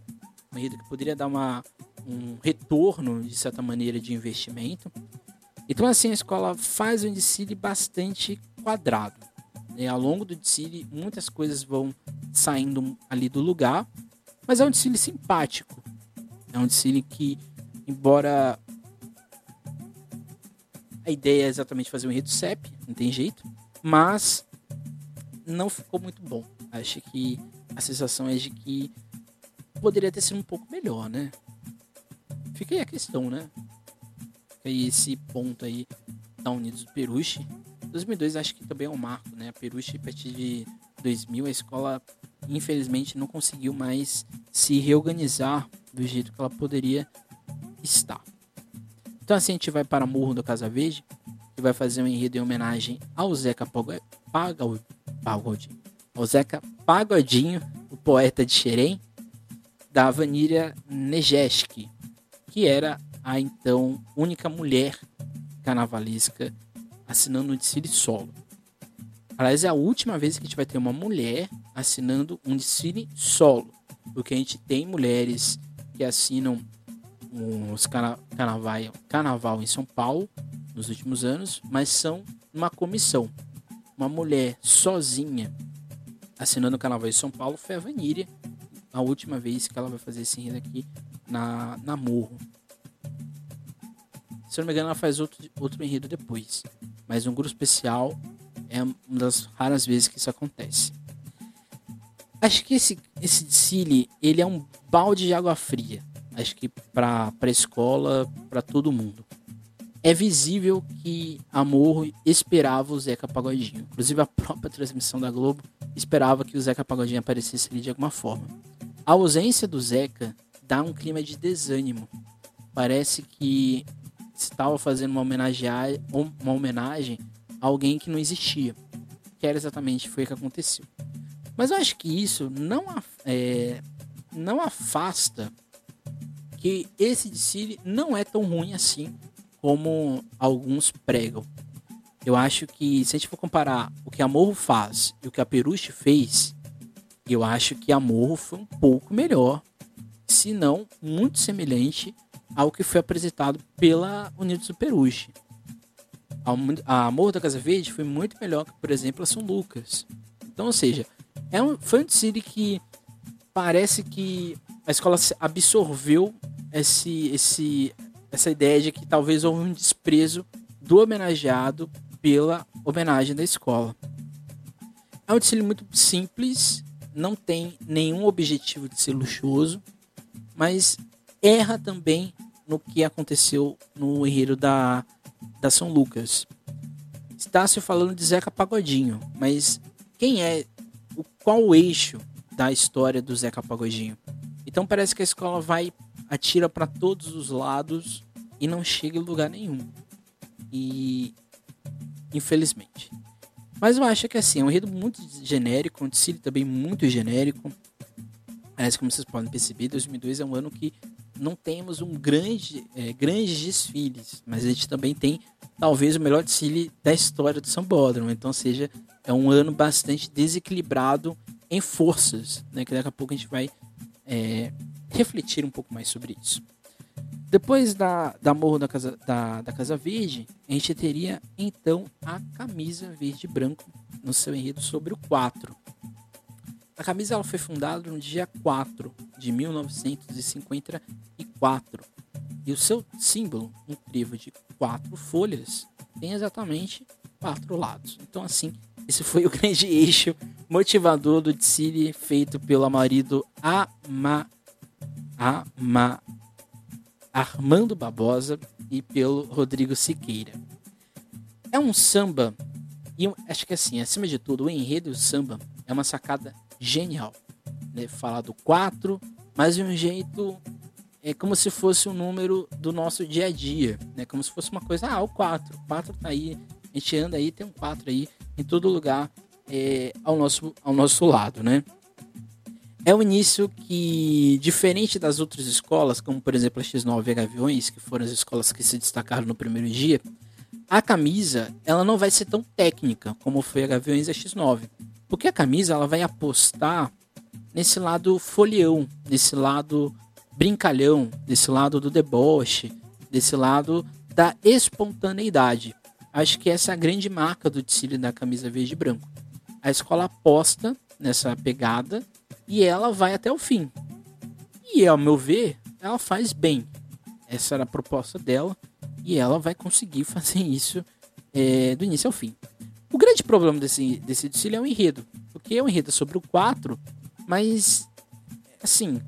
um enredo que poderia dar uma, um retorno, de certa maneira, de investimento. Então, assim, a escola faz um desfile bastante quadrado. Né? Ao longo do desfile, muitas coisas vão saindo ali do lugar, mas é um desfile simpático. É um desfile que, embora a ideia é exatamente fazer um enredo CEP, não tem jeito, mas não ficou muito bom. Acho que a sensação é de que poderia ter sido um pouco melhor, né? Fica aí a questão, né? Fica aí esse ponto aí da Unidos do Peruche. 2002 acho que também é um marco, né? A Peruche, a partir de 2000, a escola infelizmente não conseguiu mais se reorganizar do jeito que ela poderia estar. Então assim a gente vai para Morro do Casa Verde, que vai fazer um enredo em homenagem ao Zeca Pagodinho, Pagodinho. O Zeca Pagodinho, o poeta de Xerém, da Vanilla Nejeski, que era a então única mulher carnavalesca assinando um desfile solo. Aliás, é a última vez que a gente vai ter uma mulher assinando um desfile solo. Porque a gente tem mulheres que assinam os carnaval, carnaval em São Paulo nos últimos anos, mas são uma comissão uma mulher sozinha assinando o Carnaval de São Paulo foi a Vaníria, a última vez que ela vai fazer esse enredo aqui na, na Morro. Se eu não me engano, ela faz outro, outro enredo depois. Mas um grupo especial é uma das raras vezes que isso acontece. Acho que esse, esse desfile, ele é um balde de água fria. Acho que para a escola, para todo mundo. É visível que Amor esperava o Zeca Pagodinho. Inclusive a própria transmissão da Globo esperava que o Zeca Pagodinho aparecesse ali de alguma forma. A ausência do Zeca dá um clima de desânimo. Parece que estava fazendo uma homenagem, uma homenagem a alguém que não existia. Que era exatamente foi o que aconteceu. Mas eu acho que isso não, é, não afasta que esse desfile não é tão ruim assim como alguns pregam. Eu acho que se a gente for comparar o que a Morro faz e o que a Peruche fez, eu acho que a Morro foi um pouco melhor, se não muito semelhante ao que foi apresentado pela Unidos do Peruche. A Morro da Casa Verde foi muito melhor que, por exemplo, a São Lucas. Então, ou seja, é um, foi um desfile que parece que a escola absorveu esse, esse, essa ideia de que talvez houve um desprezo do homenageado pela homenagem da escola. É um desfile muito simples, não tem nenhum objetivo de ser luxuoso, mas erra também no que aconteceu no enredo da, da São Lucas. Está se falando de Zeca Pagodinho, mas quem é o qual o eixo da história do Zeca Pagodinho? Então parece que a escola vai atira para todos os lados e não chega em lugar nenhum. E infelizmente. Mas eu acho que assim, é um enredo muito genérico, um desfile também muito genérico. Aliás, como vocês podem perceber, 2002 é um ano que não temos um grande, é, grandes desfiles, mas a gente também tem talvez o melhor desfile da história do São Bódromo. Então, seja, é um ano bastante desequilibrado em forças, né? Que daqui a pouco a gente vai é, refletir um pouco mais sobre isso. Depois da, da Morro da Casa, da, da Casa Verde, a gente teria então a camisa verde e branco no seu enredo sobre o 4. A camisa ela foi fundada no dia 4 de 1954 e o seu símbolo, um trevo de quatro folhas, tem exatamente quatro lados. Então, assim, esse foi o grande eixo motivador do desfile feito pelo marido Ama, Armando Barbosa e pelo Rodrigo Siqueira. É um samba, e acho que assim, acima de tudo, o enredo do samba é uma sacada genial. Né? Falar do 4, mas de um jeito é como se fosse um número do nosso dia a dia, né? Como se fosse uma coisa, ah, o 4, o 4 tá aí, a gente anda aí, tem um 4 aí em todo lugar é, ao, nosso, ao nosso lado, né? É um início que, diferente das outras escolas, como por exemplo a X9 e a Gaviões, que foram as escolas que se destacaram no primeiro dia, a camisa ela não vai ser tão técnica como foi a Gaviões e a X9. Porque a camisa ela vai apostar nesse lado folião, nesse lado brincalhão, nesse lado do deboche, desse lado da espontaneidade. Acho que essa é a grande marca do desfile da camisa verde e branco. A escola aposta nessa pegada e ela vai até o fim. E ao meu ver, ela faz bem. Essa era a proposta dela e ela vai conseguir fazer isso é, do início ao fim. O grande problema desse, desse desfile é o enredo, porque é um enredo sobre o 4, mas assim,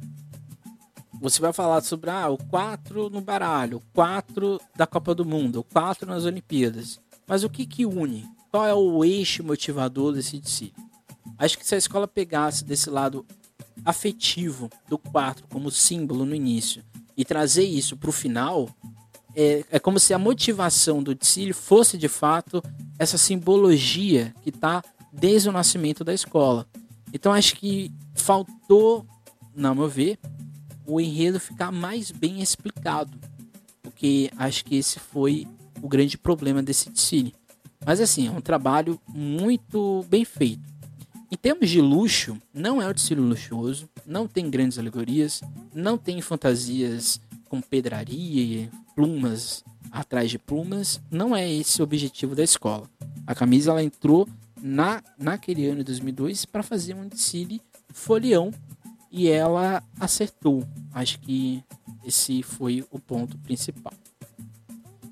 você vai falar sobre ah, o 4 no baralho, o 4 da Copa do Mundo, o 4 nas Olimpíadas. Mas o que que une? Qual é o eixo motivador desse desfile? Acho que se a escola pegasse desse lado afetivo do 4 como símbolo no início e trazer isso para o final, é, é, como se a motivação do desfile fosse de fato essa simbologia que está desde o nascimento da escola. Então acho que faltou, na meu ver, o enredo ficar mais bem explicado, porque acho que esse foi o grande problema desse desfile. Mas assim, é um trabalho muito bem feito. Em termos de luxo, não é um desfile luxuoso, não tem grandes alegorias, não tem fantasias com pedraria e plumas atrás de plumas. Não é esse o objetivo da escola. A camisa ela entrou na, naquele ano de 2002 para fazer um desfile folião e ela acertou. Acho que esse foi o ponto principal.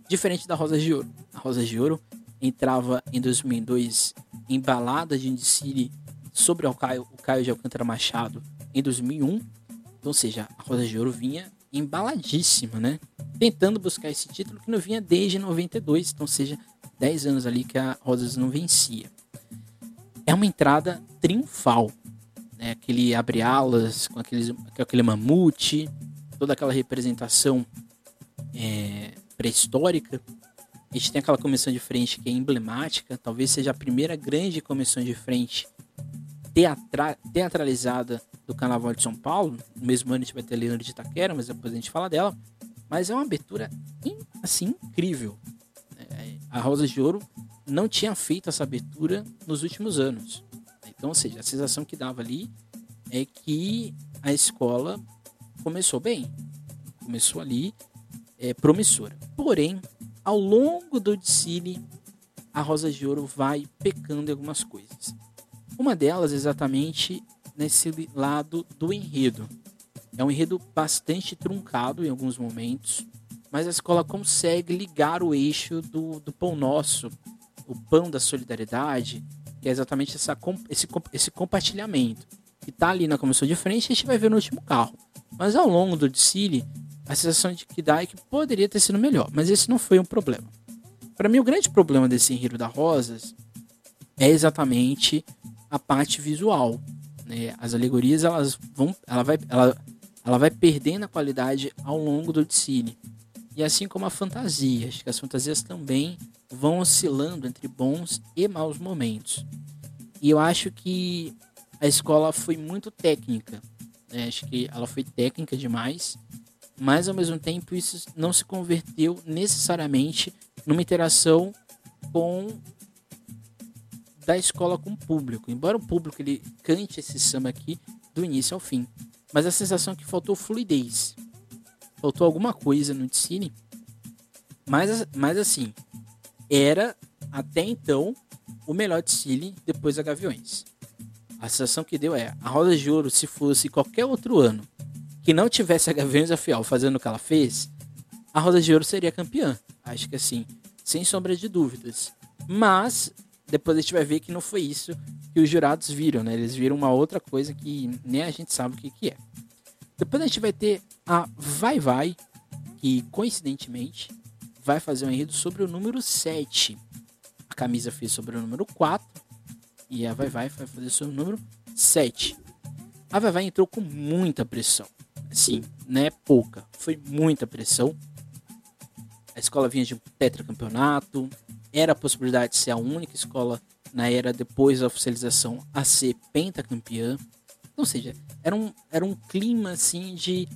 Diferente da Rosa de Ouro. A Rosa de Ouro entrava em 2002 embalada de um desfile sobre o Caio, o Caio de Alcântara Machado em 2001. Então, ou seja, a Rosa de Ouro vinha embaladíssima, né? tentando buscar esse título que não vinha desde 92, então seja 10 anos ali que a Rosas não vencia. É uma entrada triunfal, né? aquele abre-alas com, aqueles, com aquele mamute, toda aquela representação é, pré-histórica. A gente tem aquela comissão de frente que é emblemática, talvez seja a primeira grande comissão de frente teatra teatralizada do Carnaval de São Paulo. No mesmo ano a gente vai ter a Leandro de Itaquera, mas depois a gente fala dela. Mas é uma abertura assim incrível. É, a Rosa de Ouro não tinha feito essa abertura nos últimos anos. Então, ou seja, a sensação que dava ali é que a escola começou bem. Começou ali é, promissora. Porém, ao longo do desfile, a Rosa de Ouro vai pecando em algumas coisas. Uma delas exatamente nesse lado do enredo. É um enredo bastante truncado em alguns momentos, mas a escola consegue ligar o eixo do, do pão nosso, o pão da solidariedade, que é exatamente essa, esse, esse compartilhamento. Que está ali na comissão de frente a gente vai ver no último carro. Mas ao longo do desfile, a sensação de que dá é que poderia ter sido melhor, mas esse não foi um problema. Para mim, o grande problema desse enredo da Rosas é exatamente a parte visual. Né? As alegorias elas vão, ela vai, ela, ela vai perdendo a qualidade ao longo do desfile. E assim como a fantasia, acho que as fantasias também vão oscilando entre bons e maus momentos. E eu acho que a escola foi muito técnica. Né? Acho que ela foi técnica demais, mas ao mesmo tempo isso não se converteu necessariamente numa interação com da escola com o público. Embora o público ele cante esse samba aqui do início ao fim, mas a sensação é que faltou fluidez. Faltou alguma coisa no Ticine. Mas, mas assim, era até então o melhor Ticine depois da Gaviões. A sensação que deu é, a Roda de Ouro, se fosse qualquer outro ano que não tivesse a Gaviões da fazendo o que ela fez, a Roda de Ouro seria campeã. Acho que assim, sem sombra de dúvidas. Mas depois a gente vai ver que não foi isso que os jurados viram, né? Eles viram uma outra coisa que nem a gente sabe o que, que é. Depois a gente vai ter a Vai Vai, que coincidentemente vai fazer um enredo sobre o número 7. A camisa fez sobre o número 4 e a Vai Vai vai fazer sobre o número 7. A Vai Vai entrou com muita pressão. Sim, não é pouca, foi muita pressão. A escola vinha de um tetracampeonato, era a possibilidade de ser a única escola na era depois da oficialização a ser pentacampeã. Ou seja, era um, era um clima assim de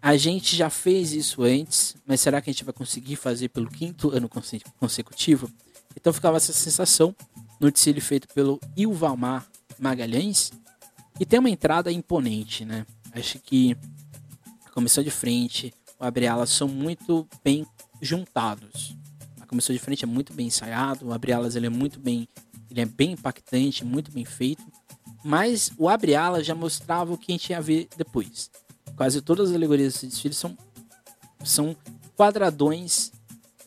a gente já fez isso antes, mas será que a gente vai conseguir fazer pelo quinto ano consecutivo? Então ficava essa sensação no desfile feito pelo Ilvamar Magalhães e tem uma entrada imponente, né? Acho que a comissão de frente, o abre-alas são muito bem juntados. Comissão de frente é muito bem ensaiado, o abre-alas ele é muito bem, ele é bem impactante, muito bem feito. Mas o abre-alas já mostrava o que a gente ia ver depois. Quase todas as alegorias desse desfile são, são quadradões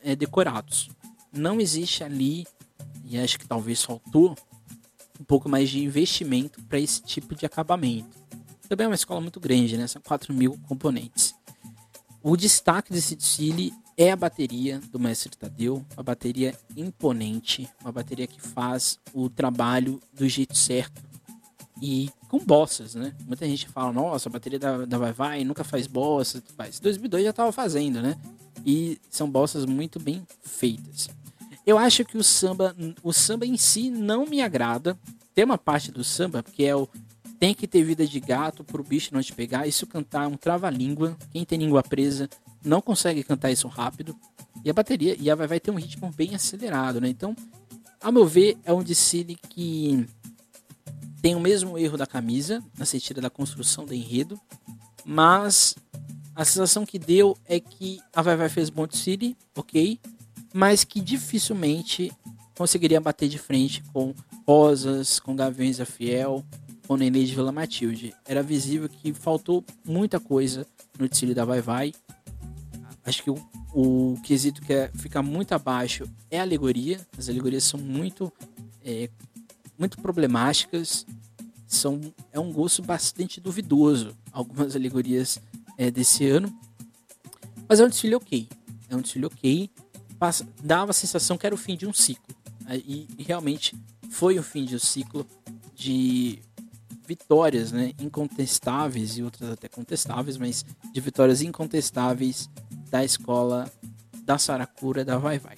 é, decorados. Não existe ali, e acho que talvez faltou, um pouco mais de investimento para esse tipo de acabamento. Também é uma escola muito grande, né? São 4 mil componentes. O destaque desse desfile é a bateria do Mestre Tadeu, uma bateria imponente, uma bateria que faz o trabalho do jeito certo e com bossas, né? Muita gente fala, nossa, a bateria da, da Vai Vai nunca faz bossas, mas 2002 já estava fazendo, né? E são bossas muito bem feitas. Eu acho que o samba, o samba em si não me agrada. Tem uma parte do samba que é o tem que ter vida de gato pro bicho não te pegar. Isso cantar é um trava-língua. Quem tem língua presa não consegue cantar isso rápido. E a bateria e a vai, vai ter um ritmo bem acelerado, né? Então, a meu ver, é um desfile que tem o mesmo erro da camisa, na sentido da construção do enredo, mas a sensação que deu é que a Vai Vai fez bom desfile, ok, mas que dificilmente conseguiria bater de frente com Rosas, com Gaviões da Fiel, com Nenê de Vila Matilde. Era visível que faltou muita coisa no desfile da Vai Vai, Acho que o, o quesito que é, fica muito abaixo é a alegoria. As alegorias são muito, é, muito problemáticas. São, é um gosto bastante duvidoso. Algumas alegorias é, desse ano. Mas é um desfile ok. É um desfile ok. Passa, dava a sensação que era o fim de um ciclo. E, e realmente foi o fim de um ciclo de vitórias né, incontestáveis e outras até contestáveis, mas de vitórias incontestáveis da escola da Saracura da Vai Vai.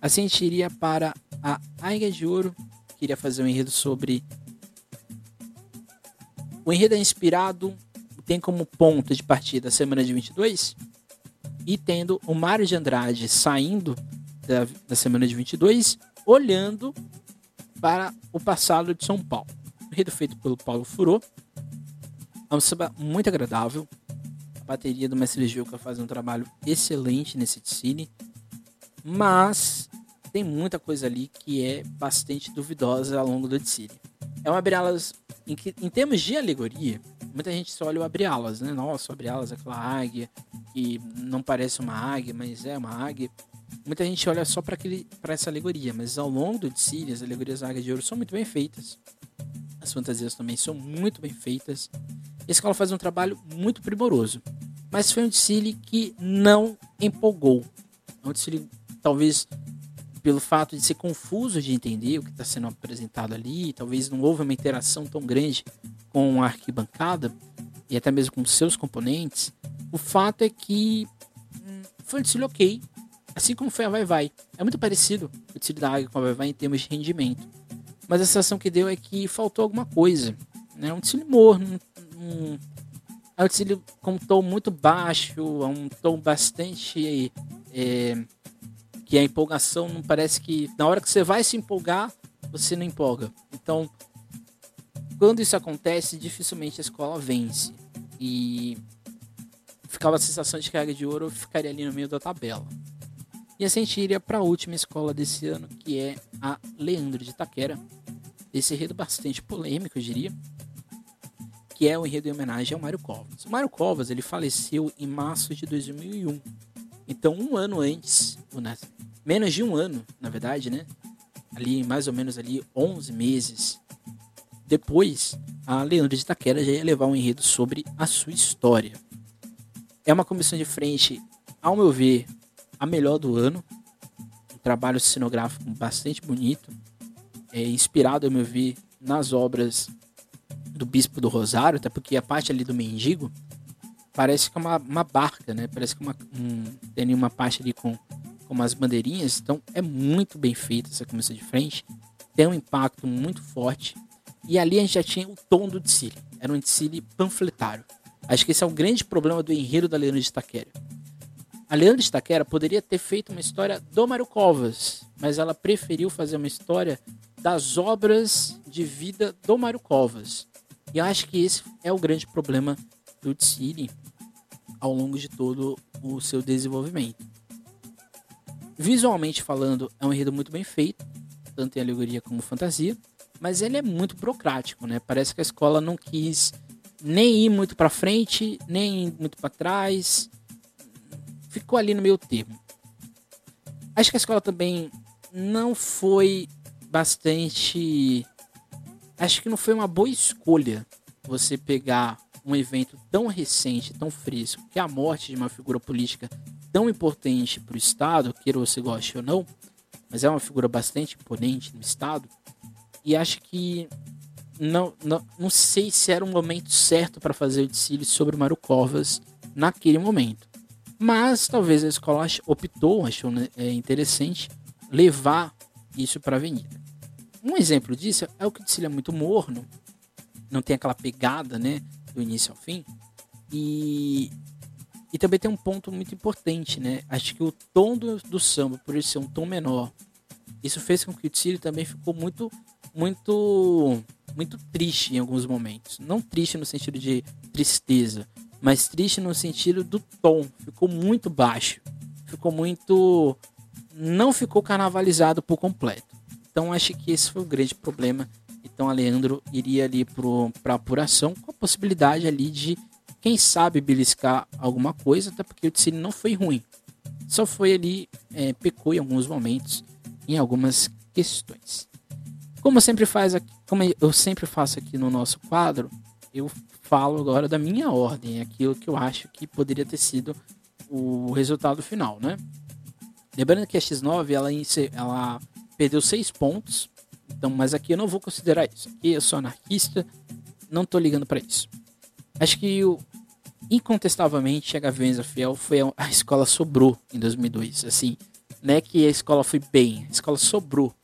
Assim a gente iria para a Águia de Ouro, queria fazer um enredo sobre. O enredo é inspirado, tem como ponto de partida a semana de 22, e tendo o Mário de Andrade saindo da, da semana de 22, olhando para o passado de São Paulo enredo feito pelo Paulo Furô. É um samba muito agradável. Bateria do Mestre Juca faz um trabalho excelente nesse cine. Mas tem muita coisa ali que é bastante duvidosa ao longo do cine. É um abre-alas em, que, em termos de alegoria, muita gente só olha o abre-alas, né? Nossa, o abre-alas é aquela águia que não parece uma águia, mas é uma águia. Muita gente olha só para essa alegoria, mas ao longo do Tsiri, as alegorias da Águia de Ouro são muito bem feitas. As fantasias também são muito bem feitas. A escola faz um trabalho muito primoroso. Mas foi um desfile que não empolgou. É um desfile, talvez pelo fato de ser confuso de entender o que está sendo apresentado ali, talvez não houve uma interação tão grande com a arquibancada e até mesmo com seus componentes. O fato é que hum, foi um desfile ok, assim como foi a Vai Vai. É muito parecido o desfile da Águia com a Vai Vai em termos de rendimento. Mas a sensação que deu é que faltou alguma coisa. Né? Um desfile morno, um, é um desfile com um tom muito baixo, um tom bastante. É, que a empolgação não parece que. Na hora que você vai se empolgar, você não empolga. Então, quando isso acontece, dificilmente a escola vence. E ficava a sensação de que a Águia de Ouro ficaria ali no meio da tabela. E assim a gente iria para a última escola desse ano, que é a Leandro de Taquera, esse enredo bastante polêmico, eu diria, que é o enredo em homenagem ao Mário Covas. O Mário Covas ele faleceu em março de 2001, então um ano antes, menos de um ano, na verdade, né? Ali mais ou menos ali 11 meses depois, a Leandro de Taquera já ia levar um enredo sobre a sua história. É uma comissão de frente, ao meu ver, a melhor do ano. Um trabalho cenográfico bastante bonito é, inspirado, eu me vi, nas obras do Bispo do Rosário, até porque a parte ali do mendigo parece que é uma, uma barca, né? Parece que é uma, um, tem uma parte ali com, com umas bandeirinhas. Então é muito bem feita essa comissão de frente. Tem um impacto muito forte. E ali a gente já tinha o tom do Tsiri. Era um Tsiri panfletário. Acho que esse é o grande problema do enredo da Leandro de Taquera. A Leandro de Taquera poderia ter feito uma história do Mário Covas, mas ela preferiu fazer uma história das obras de vida do Mário Covas. E eu acho que esse é o grande problema do Tsiri ao longo de todo o seu desenvolvimento. Visualmente falando, é um enredo muito bem feito, tanto em alegoria como fantasia, mas ele é muito burocrático, né? Parece que a escola não quis nem ir muito para frente, nem ir muito para trás. Ficou ali no meio termo. Acho que a escola também não foi bastante. Acho que não foi uma boa escolha você pegar um evento tão recente, tão fresco, que é a morte de uma figura política tão importante para o Estado, queira você goste ou não, mas é uma figura bastante imponente no Estado, e acho que não, não, não sei se era o momento certo para fazer o sobre Mário Covas naquele momento. Mas talvez a escola optou, achou né, é, interessante, levar isso para a avenida. Um exemplo disso é o que o é muito morno, não tem aquela pegada, né, do início ao fim. E, e também tem um ponto muito importante, né? Acho que o tom do, do samba, por ele ser um tom menor, isso fez com que o Tsiri também ficou muito, muito, muito triste em alguns momentos. Não triste no sentido de tristeza, mas triste no sentido do tom. Ficou muito baixo, ficou muito, não ficou carnavalizado por completo. Então acho que esse foi o grande problema. Então a Leandro iria ali para apuração com a possibilidade ali de, quem sabe, beliscar alguma coisa, até porque o Tsiri não foi ruim. Só foi ali, é, pecou em alguns momentos, em algumas questões. Como sempre faz aqui, como eu sempre faço aqui no nosso quadro, eu falo agora da minha ordem, aquilo que eu acho que poderia ter sido o resultado final, né? Lembrando que a X9 ela, ela perdeu 6 pontos, então, mas aqui eu não vou considerar isso. Aqui eu sou anarquista, não tô ligando para isso. Acho que o, incontestavelmente a Gaviões da Fiel foi a, a escola sobrou em 2002. Assim, não é que a escola foi bem, a escola sobrou.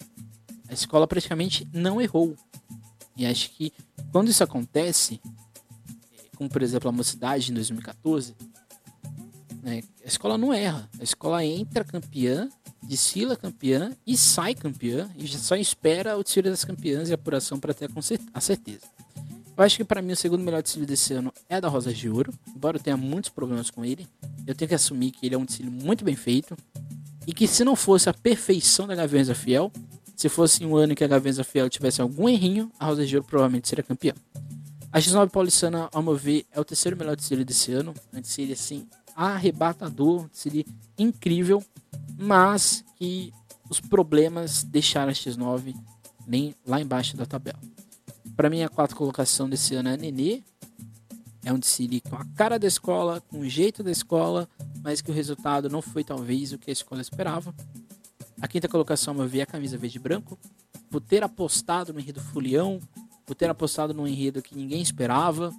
A escola praticamente não errou. E acho que quando isso acontece, como por exemplo a mocidade em 2014, né, a escola não erra. A escola entra campeã, desfila campeã e sai campeã e só espera o desfile das campeãs e a apuração para ter a certeza. Eu acho que para mim o segundo melhor desfile desse ano é da Rosa de Ouro, embora eu tenha muitos problemas com ele. Eu tenho que assumir que ele é um desfile muito bem feito e que se não fosse a perfeição da Gaviões Fiel, se fosse um ano que a Gaviões Fiel tivesse algum errinho, a Rosa de Ouro provavelmente seria campeã. A X9 Paulistana, ao meu ver, é o terceiro melhor desfile desse ano. É um desfile, assim, arrebatador, desfile incrível, mas que os problemas deixaram a X9 nem lá embaixo da tabela. Para mim, a quarta colocação desse ano é a Nenê. É um desfile com a cara da escola, com o jeito da escola, mas que o resultado não foi talvez o que a escola esperava. A quinta colocação, eu vi a camisa verde e branco. Por ter apostado no enredo Fulião, por ter apostado num enredo que ninguém esperava,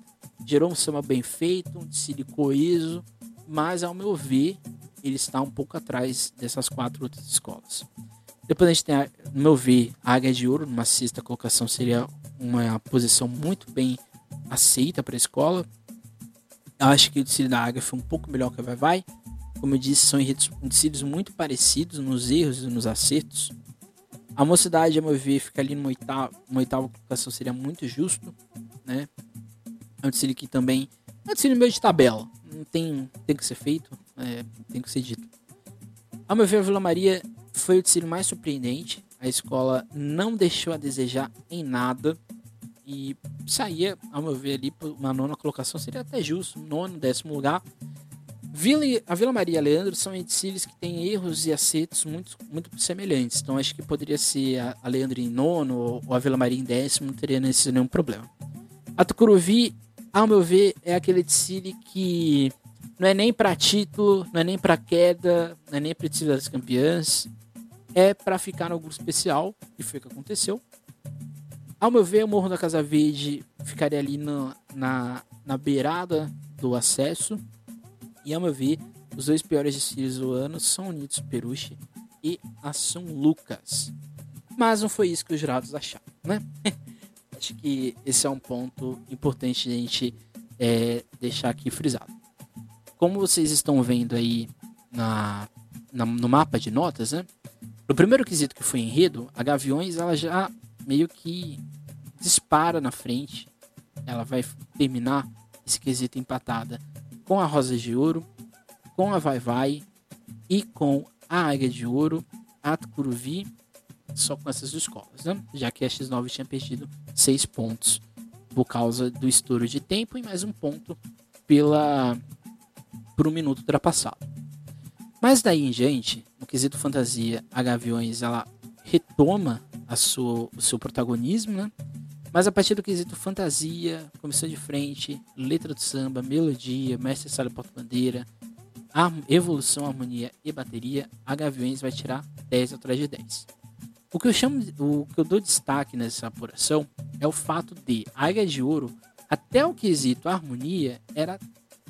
gerou um samba bem feito, um desfile coeso, mas ao meu ver, ele está um pouco atrás dessas quatro outras escolas. Depois a gente tem, no meu ver, a Águia de Ouro, numa sexta colocação, seria uma posição muito bem aceita para a escola. Eu acho que o desfile da Águia foi um pouco melhor que a Vai Vai. Como eu disse, são desfiles muito parecidos nos erros e nos acertos. A mocidade, a meu ver, fica ali numa oitava, uma oitava colocação seria muito justo, né? É um que também é um meio de tabela. Não tem, tem que ser feito, é, tem que ser dito. A meu ver, a Vila Maria foi o desfile mais surpreendente. A escola não deixou a desejar em nada e saía, ao meu ver, ali uma nona colocação seria até justo, nono, décimo lugar. Vila, a Vila Maria e Leandro são edicílios que têm erros e acertos muito, muito semelhantes. Então acho que poderia ser a, a Leandro em nono ou a Vila Maria em décimo, não teria nesse nenhum problema. A Tucuruvi, ao meu ver, é aquele edicílio que não é nem para título, não é nem para queda, não é nem para título das campeãs é para ficar no grupo especial, e foi o que aconteceu. Ao meu ver, o Morro da Casa Verde ficaria ali na, na, na beirada do acesso. E ver, os dois piores desfiles do ano são Unidos Peruche e a São Lucas. Mas não foi isso que os jurados acharam, né? Acho que esse é um ponto importante de a gente é, deixar aqui frisado. Como vocês estão vendo aí na, na, no mapa de notas, né? No primeiro quesito que foi enredo, a Gaviões ela já meio que dispara na frente. Ela vai terminar esse quesito empatada com a Rosa de Ouro, com a Vai Vai e com a Águia de Ouro, a Tucuruvi, só com essas escolas, né? Já que a X9 tinha perdido seis pontos por causa do estouro de tempo e mais um ponto pela por um minuto ultrapassado. Mas daí em diante, no quesito fantasia, a Gaviões ela retoma a sua, o seu protagonismo, né? Mas a partir do quesito fantasia, comissão de frente, letra do samba, melodia, mestre sala porta-bandeira, evolução, harmonia e bateria, a Gaviões vai tirar 10 atrás de 10. O que eu chamo, o que eu dou destaque nessa apuração é o fato de a Águia de Ouro, até o quesito harmonia, era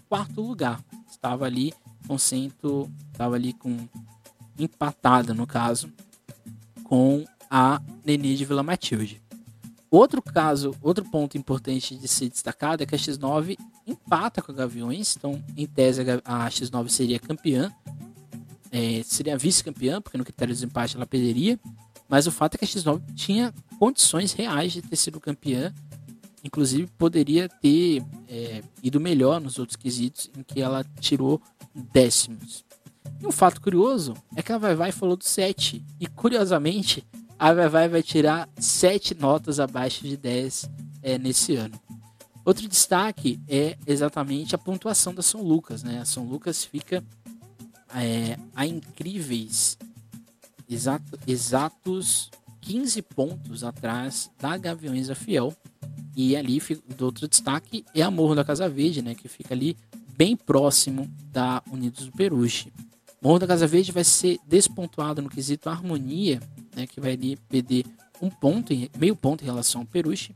quarto lugar. Estava ali com cento, estava ali com empatada no caso com a Nenê de Vila Matilde. Outro caso, outro ponto importante de ser destacado é que a X9 empata com a Gaviões, então em tese a X9 seria campeã, é, seria vice-campeã, porque no critério de desempate ela perderia, mas o fato é que a X9 tinha condições reais de ter sido campeã, inclusive poderia ter é, ido melhor nos outros quesitos em que ela tirou décimos. E um fato curioso é que a Vai Vai falou do 7. E curiosamente, a Vai Vai vai tirar 7 notas abaixo de 10 é, nesse ano. Outro destaque é exatamente a pontuação da São Lucas. Né? A São Lucas fica é, a incríveis exato, exatos 15 pontos atrás da Gaviões da Fiel. E ali, do outro destaque, é a Morro da Casa Verde, né? que fica ali bem próximo da Unidos do Peruche. Morro da Casa Verde vai ser despontuado no quesito harmonia, né, que vai ali perder um ponto, meio ponto em relação ao Peruche,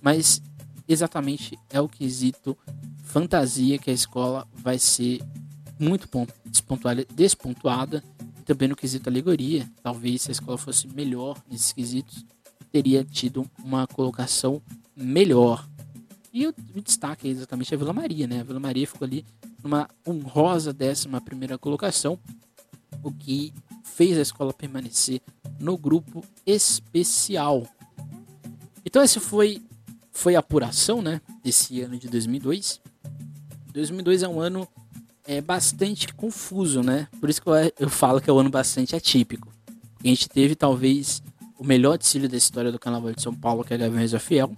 mas exatamente é o quesito fantasia que a escola vai ser muito despontuada, também no quesito alegoria. Talvez se a escola fosse melhor nesses quesitos, teria tido uma colocação melhor. E o, o destaque é exatamente a Vila Maria, né? A Vila Maria ficou ali numa honrosa 11 primeira colocação, o que fez a escola permanecer no grupo especial. Então esse foi foi a apuração, né, desse ano de 2002. 2002 é um ano é bastante confuso, né? Por isso que eu, eu falo que é um ano bastante atípico. A gente teve talvez o melhor desfile da história do Carnaval de São Paulo, que é a Gaviões da Fiel.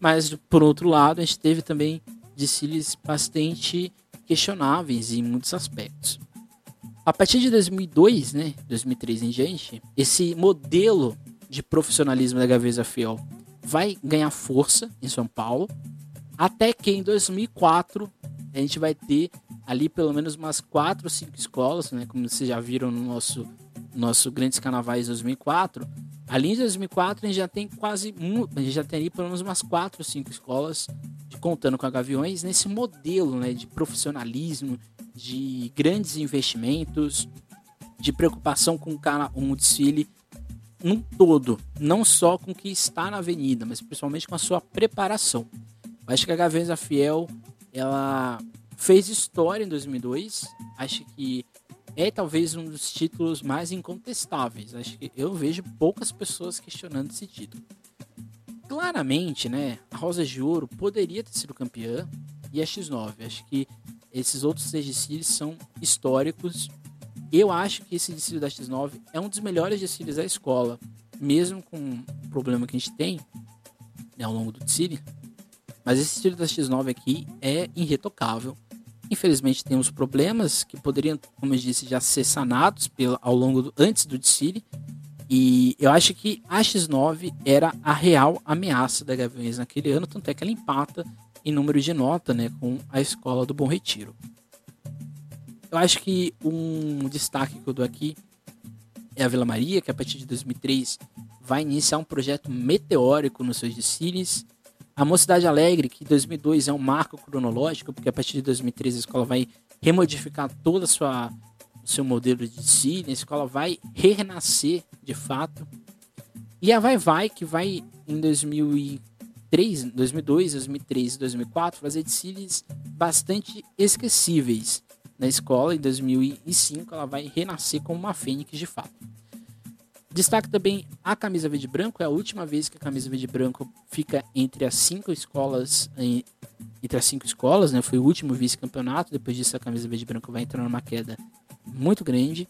Mas, por outro lado, a gente teve também desfiles bastante questionáveis em muitos aspectos. A partir de 2002, né, 2003 em diante, esse modelo de profissionalismo da Gaveza Fiel vai ganhar força em São Paulo, até que em 2004 a gente vai ter ali pelo menos umas 4 ou 5 escolas, né, como vocês já viram no nosso nosso Grandes Carnavais 2004. Ali em 2004 a gente já tem quase, a gente já tem ali pelo menos umas 4 ou 5 escolas contando com a Gaviões nesse modelo né, de profissionalismo, de grandes investimentos, de preocupação com um desfile num todo, não só com o que está na avenida, mas principalmente com a sua preparação. Eu acho que a Gaviões Fiel ela fez história em 2002. Acho que é talvez um dos títulos mais incontestáveis. Acho que eu vejo poucas pessoas questionando esse título claramente, né, a Rosa de Ouro poderia ter sido campeã e a X9. Acho que esses outros desfiles são históricos. Eu acho que esse desfile da X9 é um dos melhores desfiles da escola, mesmo com o problema que a gente tem né, ao longo do desfile. Mas esse desfile da X9 aqui é irretocável. Infelizmente tem uns problemas que poderiam, como eu disse, já ser sanados pelo, ao longo do, antes do desfile, e eu acho que a X9 era a real ameaça da Gaviões naquele ano, tanto é que ela empata em número de nota né, com a escola do Bom Retiro. Eu acho que um destaque que eu dou aqui é a Vila Maria, que a partir de 2003 vai iniciar um projeto meteórico nos seus desfiles. A Mocidade Alegre, que 2002 é um marco cronológico, porque a partir de 2003 a escola vai remodificar a sua seu modelo de si, a escola vai renascer de fato. E a Vai Vai, que vai em 2003, 2002, 2003 e 2004 fazer desfiles bastante esquecíveis na escola. Em 2005 ela vai renascer como uma fênix de fato. Destaque também a camisa verde branco, é a última vez que a camisa verde branco fica entre as cinco escolas, entre as cinco escolas, né? Foi o último vice-campeonato. Depois disso a camisa verde branco vai entrar numa queda muito grande.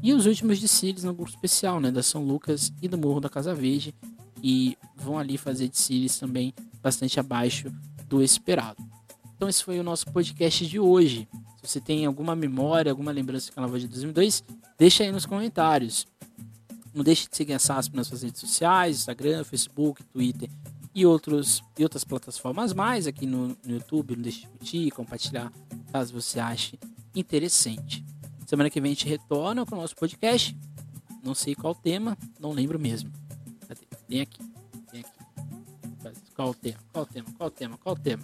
E os últimos desfiles no grupo especial, né, da São Lucas e do Morro da Casa Verde, e vão ali fazer desfiles também bastante abaixo do esperado. Então esse foi o nosso podcast de hoje. Se você tem alguma memória, alguma lembrança do Carnaval de 2002, deixa aí nos comentários. Não deixe de seguir a SASP nas suas redes sociais, Instagram, Facebook, Twitter e, outros, e outras plataformas mais aqui no, no YouTube. Não deixe de curtir, compartilhar, caso você ache interessante. Semana que vem a gente retorna com o nosso podcast. Não sei qual tema, não lembro mesmo. Vem aqui, vem aqui. Qual o tema? Qual o tema? Qual o tema? Qual o tema?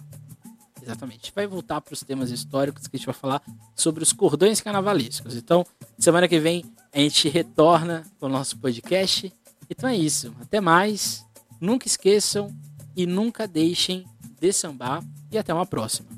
Exatamente. Vai voltar para os temas históricos que a gente vai falar sobre os cordões carnavalescos. Então, semana que vem a gente retorna com o nosso podcast. Então é isso. Até mais. Nunca esqueçam e nunca deixem de sambar. E até uma próxima.